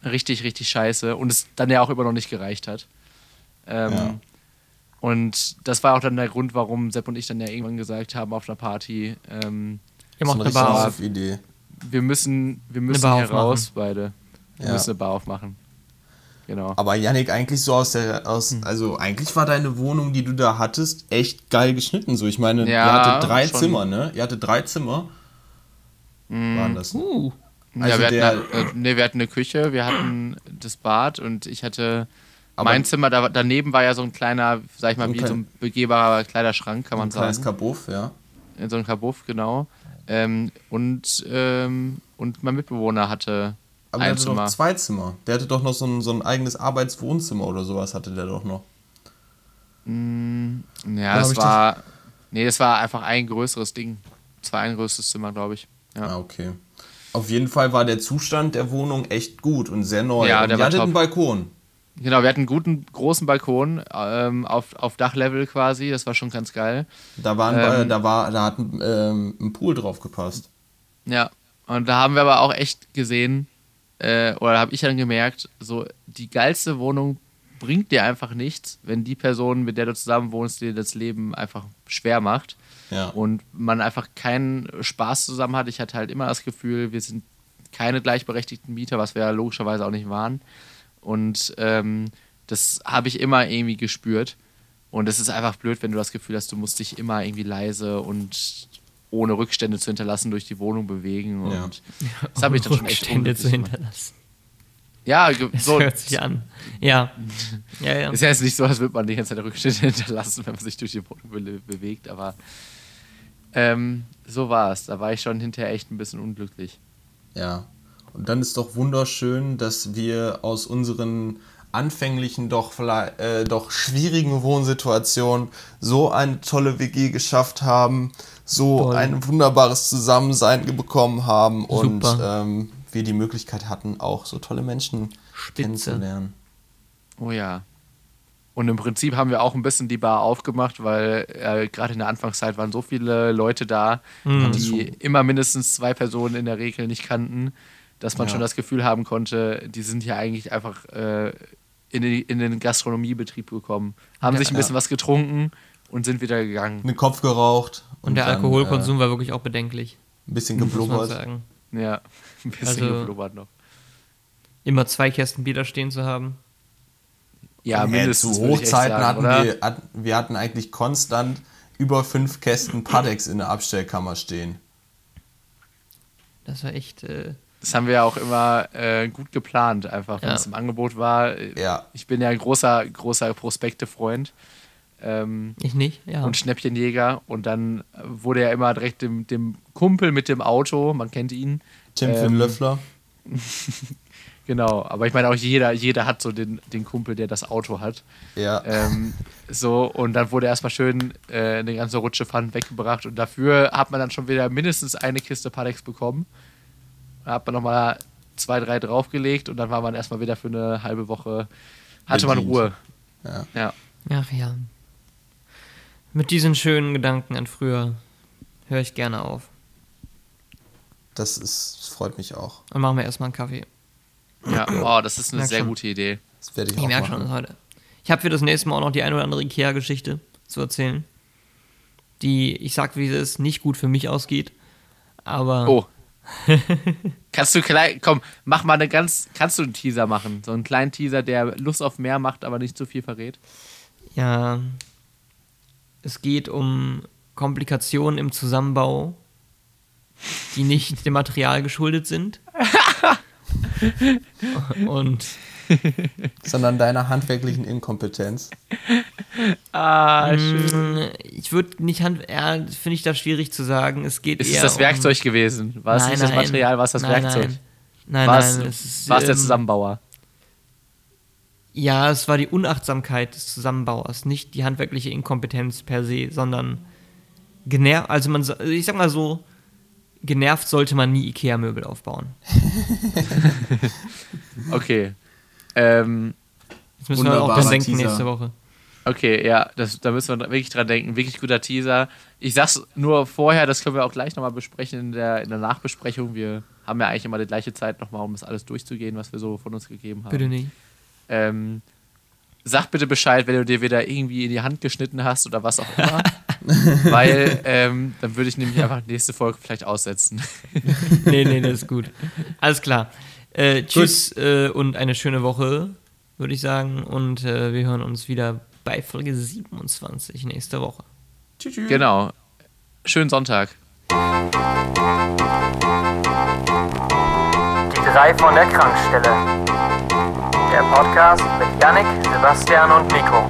richtig, richtig scheiße und es dann ja auch immer noch nicht gereicht hat. Ähm, Ja. Und das war auch dann der Grund, warum Sepp und ich dann ja irgendwann gesagt haben auf einer Party, ähm, Wir machen eine Bar auf. Idee. wir müssen, wir müssen Bar hier aufmachen. raus, beide. Wir Ja. müssen eine Bar aufmachen. Genau. Aber Yannick, eigentlich so aus der, aus, Hm. also eigentlich war deine Wohnung, die du da hattest, echt geil geschnitten. So, ich meine, Ja, ihr hattet drei schon. Zimmer, ne? Ihr hattet drei Zimmer. Waren das? Uh, Also ja, wir hatten, der- halt, äh, nee, wir hatten eine Küche, wir hatten das Bad und ich hatte Aber- mein Zimmer, da, daneben war ja so ein kleiner, sag ich mal, So wie klein- so ein begehbarer Kleiderschrank, kann man Ein kleines sagen. Kabuff, ja. In so ein Kabuff, genau. Ähm, und, ähm, und mein Mitbewohner hatte Aber der ein hatte doch Zimmer. zwei Zimmer. Der hatte doch noch so ein, so ein eigenes Arbeitswohnzimmer oder sowas hatte der doch noch. Ja, hab das war. Nee, das war einfach ein größeres Ding. Das war ein größeres Zimmer, glaube ich. Ja. Ah, okay. Auf jeden Fall war der Zustand der Wohnung echt gut und sehr neu. Ja, und der hattet top. einen Balkon. Genau, wir hatten einen guten, großen Balkon ähm, auf, auf Dachlevel quasi. Das war schon ganz geil. Da, waren, Ähm. da, war, da hat ein, ähm, ein Pool drauf gepasst. Ja, und da haben wir aber auch echt gesehen, äh, oder habe ich dann gemerkt, so die geilste Wohnung bringt dir einfach nichts, wenn die Person, mit der du zusammen wohnst, dir das Leben einfach schwer macht Ja. und man einfach keinen Spaß zusammen hat. Ich hatte halt immer das Gefühl, wir sind keine gleichberechtigten Mieter, was wir ja logischerweise auch nicht waren. Und ähm, das habe ich immer irgendwie gespürt. Und es ist einfach blöd, wenn du das Gefühl hast, du musst dich immer irgendwie leise und ohne Rückstände zu hinterlassen durch die Wohnung bewegen. Und Ja. das habe ich dann schon echt Rückstände zu hinterlassen. Ja, Das so. hört sich an. Ja. Ja, ja. Ist ja jetzt nicht so, als würde man die ganze Zeit Rückstände hinterlassen, wenn man sich durch die Wohnung be bewegt, aber ähm, so war es. Da war ich schon hinterher echt ein bisschen unglücklich. Ja. Und dann ist doch wunderschön, dass wir aus unseren anfänglichen, doch, vielleicht, äh, doch schwierigen Wohnsituationen so eine tolle WG geschafft haben, so Toll. ein wunderbares Zusammensein bekommen haben und ähm, wir die Möglichkeit hatten, auch so tolle Menschen Spitze. kennenzulernen. Oh ja. Und im Prinzip haben wir auch ein bisschen die Bar aufgemacht, weil äh, gerade in der Anfangszeit waren so viele Leute da, Mhm. die immer mindestens zwei Personen in der Regel nicht kannten, dass man Ja. schon das Gefühl haben konnte, die sind ja eigentlich einfach äh, in, die, in den Gastronomiebetrieb gekommen, haben Ja. sich ein bisschen was getrunken und sind wieder gegangen. Den Kopf geraucht Und, der dann, Alkoholkonsum war wirklich auch bedenklich. Äh, ein bisschen geblubbert. sagen. Ja, ein bisschen Also- geblubbert noch. Immer zwei Kästen Bier da stehen zu haben. Ja, Äh, mindestens. zu würde ich echt Hochzeiten sagen, hatten oder? wir, hatten, wir hatten eigentlich konstant über fünf Kästen Padex in der Abstellkammer stehen. Das war echt. Äh, Das haben wir ja auch immer äh, gut geplant, einfach, wenn Ja. es im Angebot war. Ja. Ich bin ja ein großer, großer Prospekte-Freund ähm, ich nicht, ja. und Schnäppchenjäger. Und dann wurde ja immer direkt dem, dem Kumpel mit dem Auto, man kennt ihn. Tim Ähm, Finn Löffler. Genau, aber ich meine auch jeder, jeder hat so den, den Kumpel, der das Auto hat. Ja. Ähm, so, und dann wurde erstmal schön äh, eine ganze Rutsche Pfand weggebracht und dafür hat man dann schon wieder mindestens eine Kiste Padex bekommen. Da hat man nochmal zwei, drei draufgelegt und dann war man erstmal wieder für eine halbe Woche, hatte man Bedient. Ruhe. Ja. Ja. Ach ja. Mit diesen schönen Gedanken an früher höre ich gerne auf. Das, ist, das freut mich auch. Dann machen wir erstmal einen Kaffee. Ja, oh, das ist eine Merk sehr schon. gute Idee. Das werde ich, Ich auch merke schon machen. heute. Ich habe für das nächste Mal auch noch die eine oder andere Ikea-Geschichte zu erzählen, die, ich sag wie es ist, nicht gut für mich ausgeht. Aber Oh. Kannst du klein, komm, mach mal eine ganz, kannst du einen Teaser machen? So einen kleinen Teaser, der Lust auf mehr macht, aber nicht zu viel verrät. ja, es geht um Komplikationen im Zusammenbau, die nicht dem Material geschuldet sind. Und Sondern deiner handwerklichen Inkompetenz. Ah, Mm, Ich würde nicht hand, ja, finde ich das schwierig zu sagen. Es geht Ist eher es das um, Werkzeug gewesen? War es Nein, nicht das nein. Material, war es das Nein, Werkzeug? Nein, nein, war nein, es, ist, war es der ähm, Zusammenbauer? Ja, es war die Unachtsamkeit des Zusammenbauers, nicht die handwerkliche Inkompetenz per se, sondern genervt, also man, ich sag mal so, genervt sollte man nie Ikea-Möbel aufbauen. Okay. Ähm, Jetzt müssen wir auch Wunderbarer dran denken Teaser. nächste Woche. Okay, ja, das, da müssen wir wirklich dran denken. Wirklich guter Teaser. Ich sag's nur vorher, das können wir auch gleich nochmal besprechen in der, in der Nachbesprechung. Wir haben ja eigentlich immer die gleiche Zeit nochmal, um das alles durchzugehen, was wir so von uns gegeben haben. Bitte nicht. Ähm, sag bitte Bescheid, wenn du dir wieder irgendwie in die Hand geschnitten hast oder was auch immer. weil ähm, dann würde ich nämlich einfach nächste Folge vielleicht aussetzen. nee, nee, das ist gut. Alles klar. Äh, tschüss äh, und eine schöne Woche, würde ich sagen. Und äh, wir hören uns wieder bei Folge 27 nächste Woche. Tschüss. tschüss. Genau. Schönen Sonntag. Die drei von der Krankstelle. Der Podcast mit Yannick, Sebastian und Nico.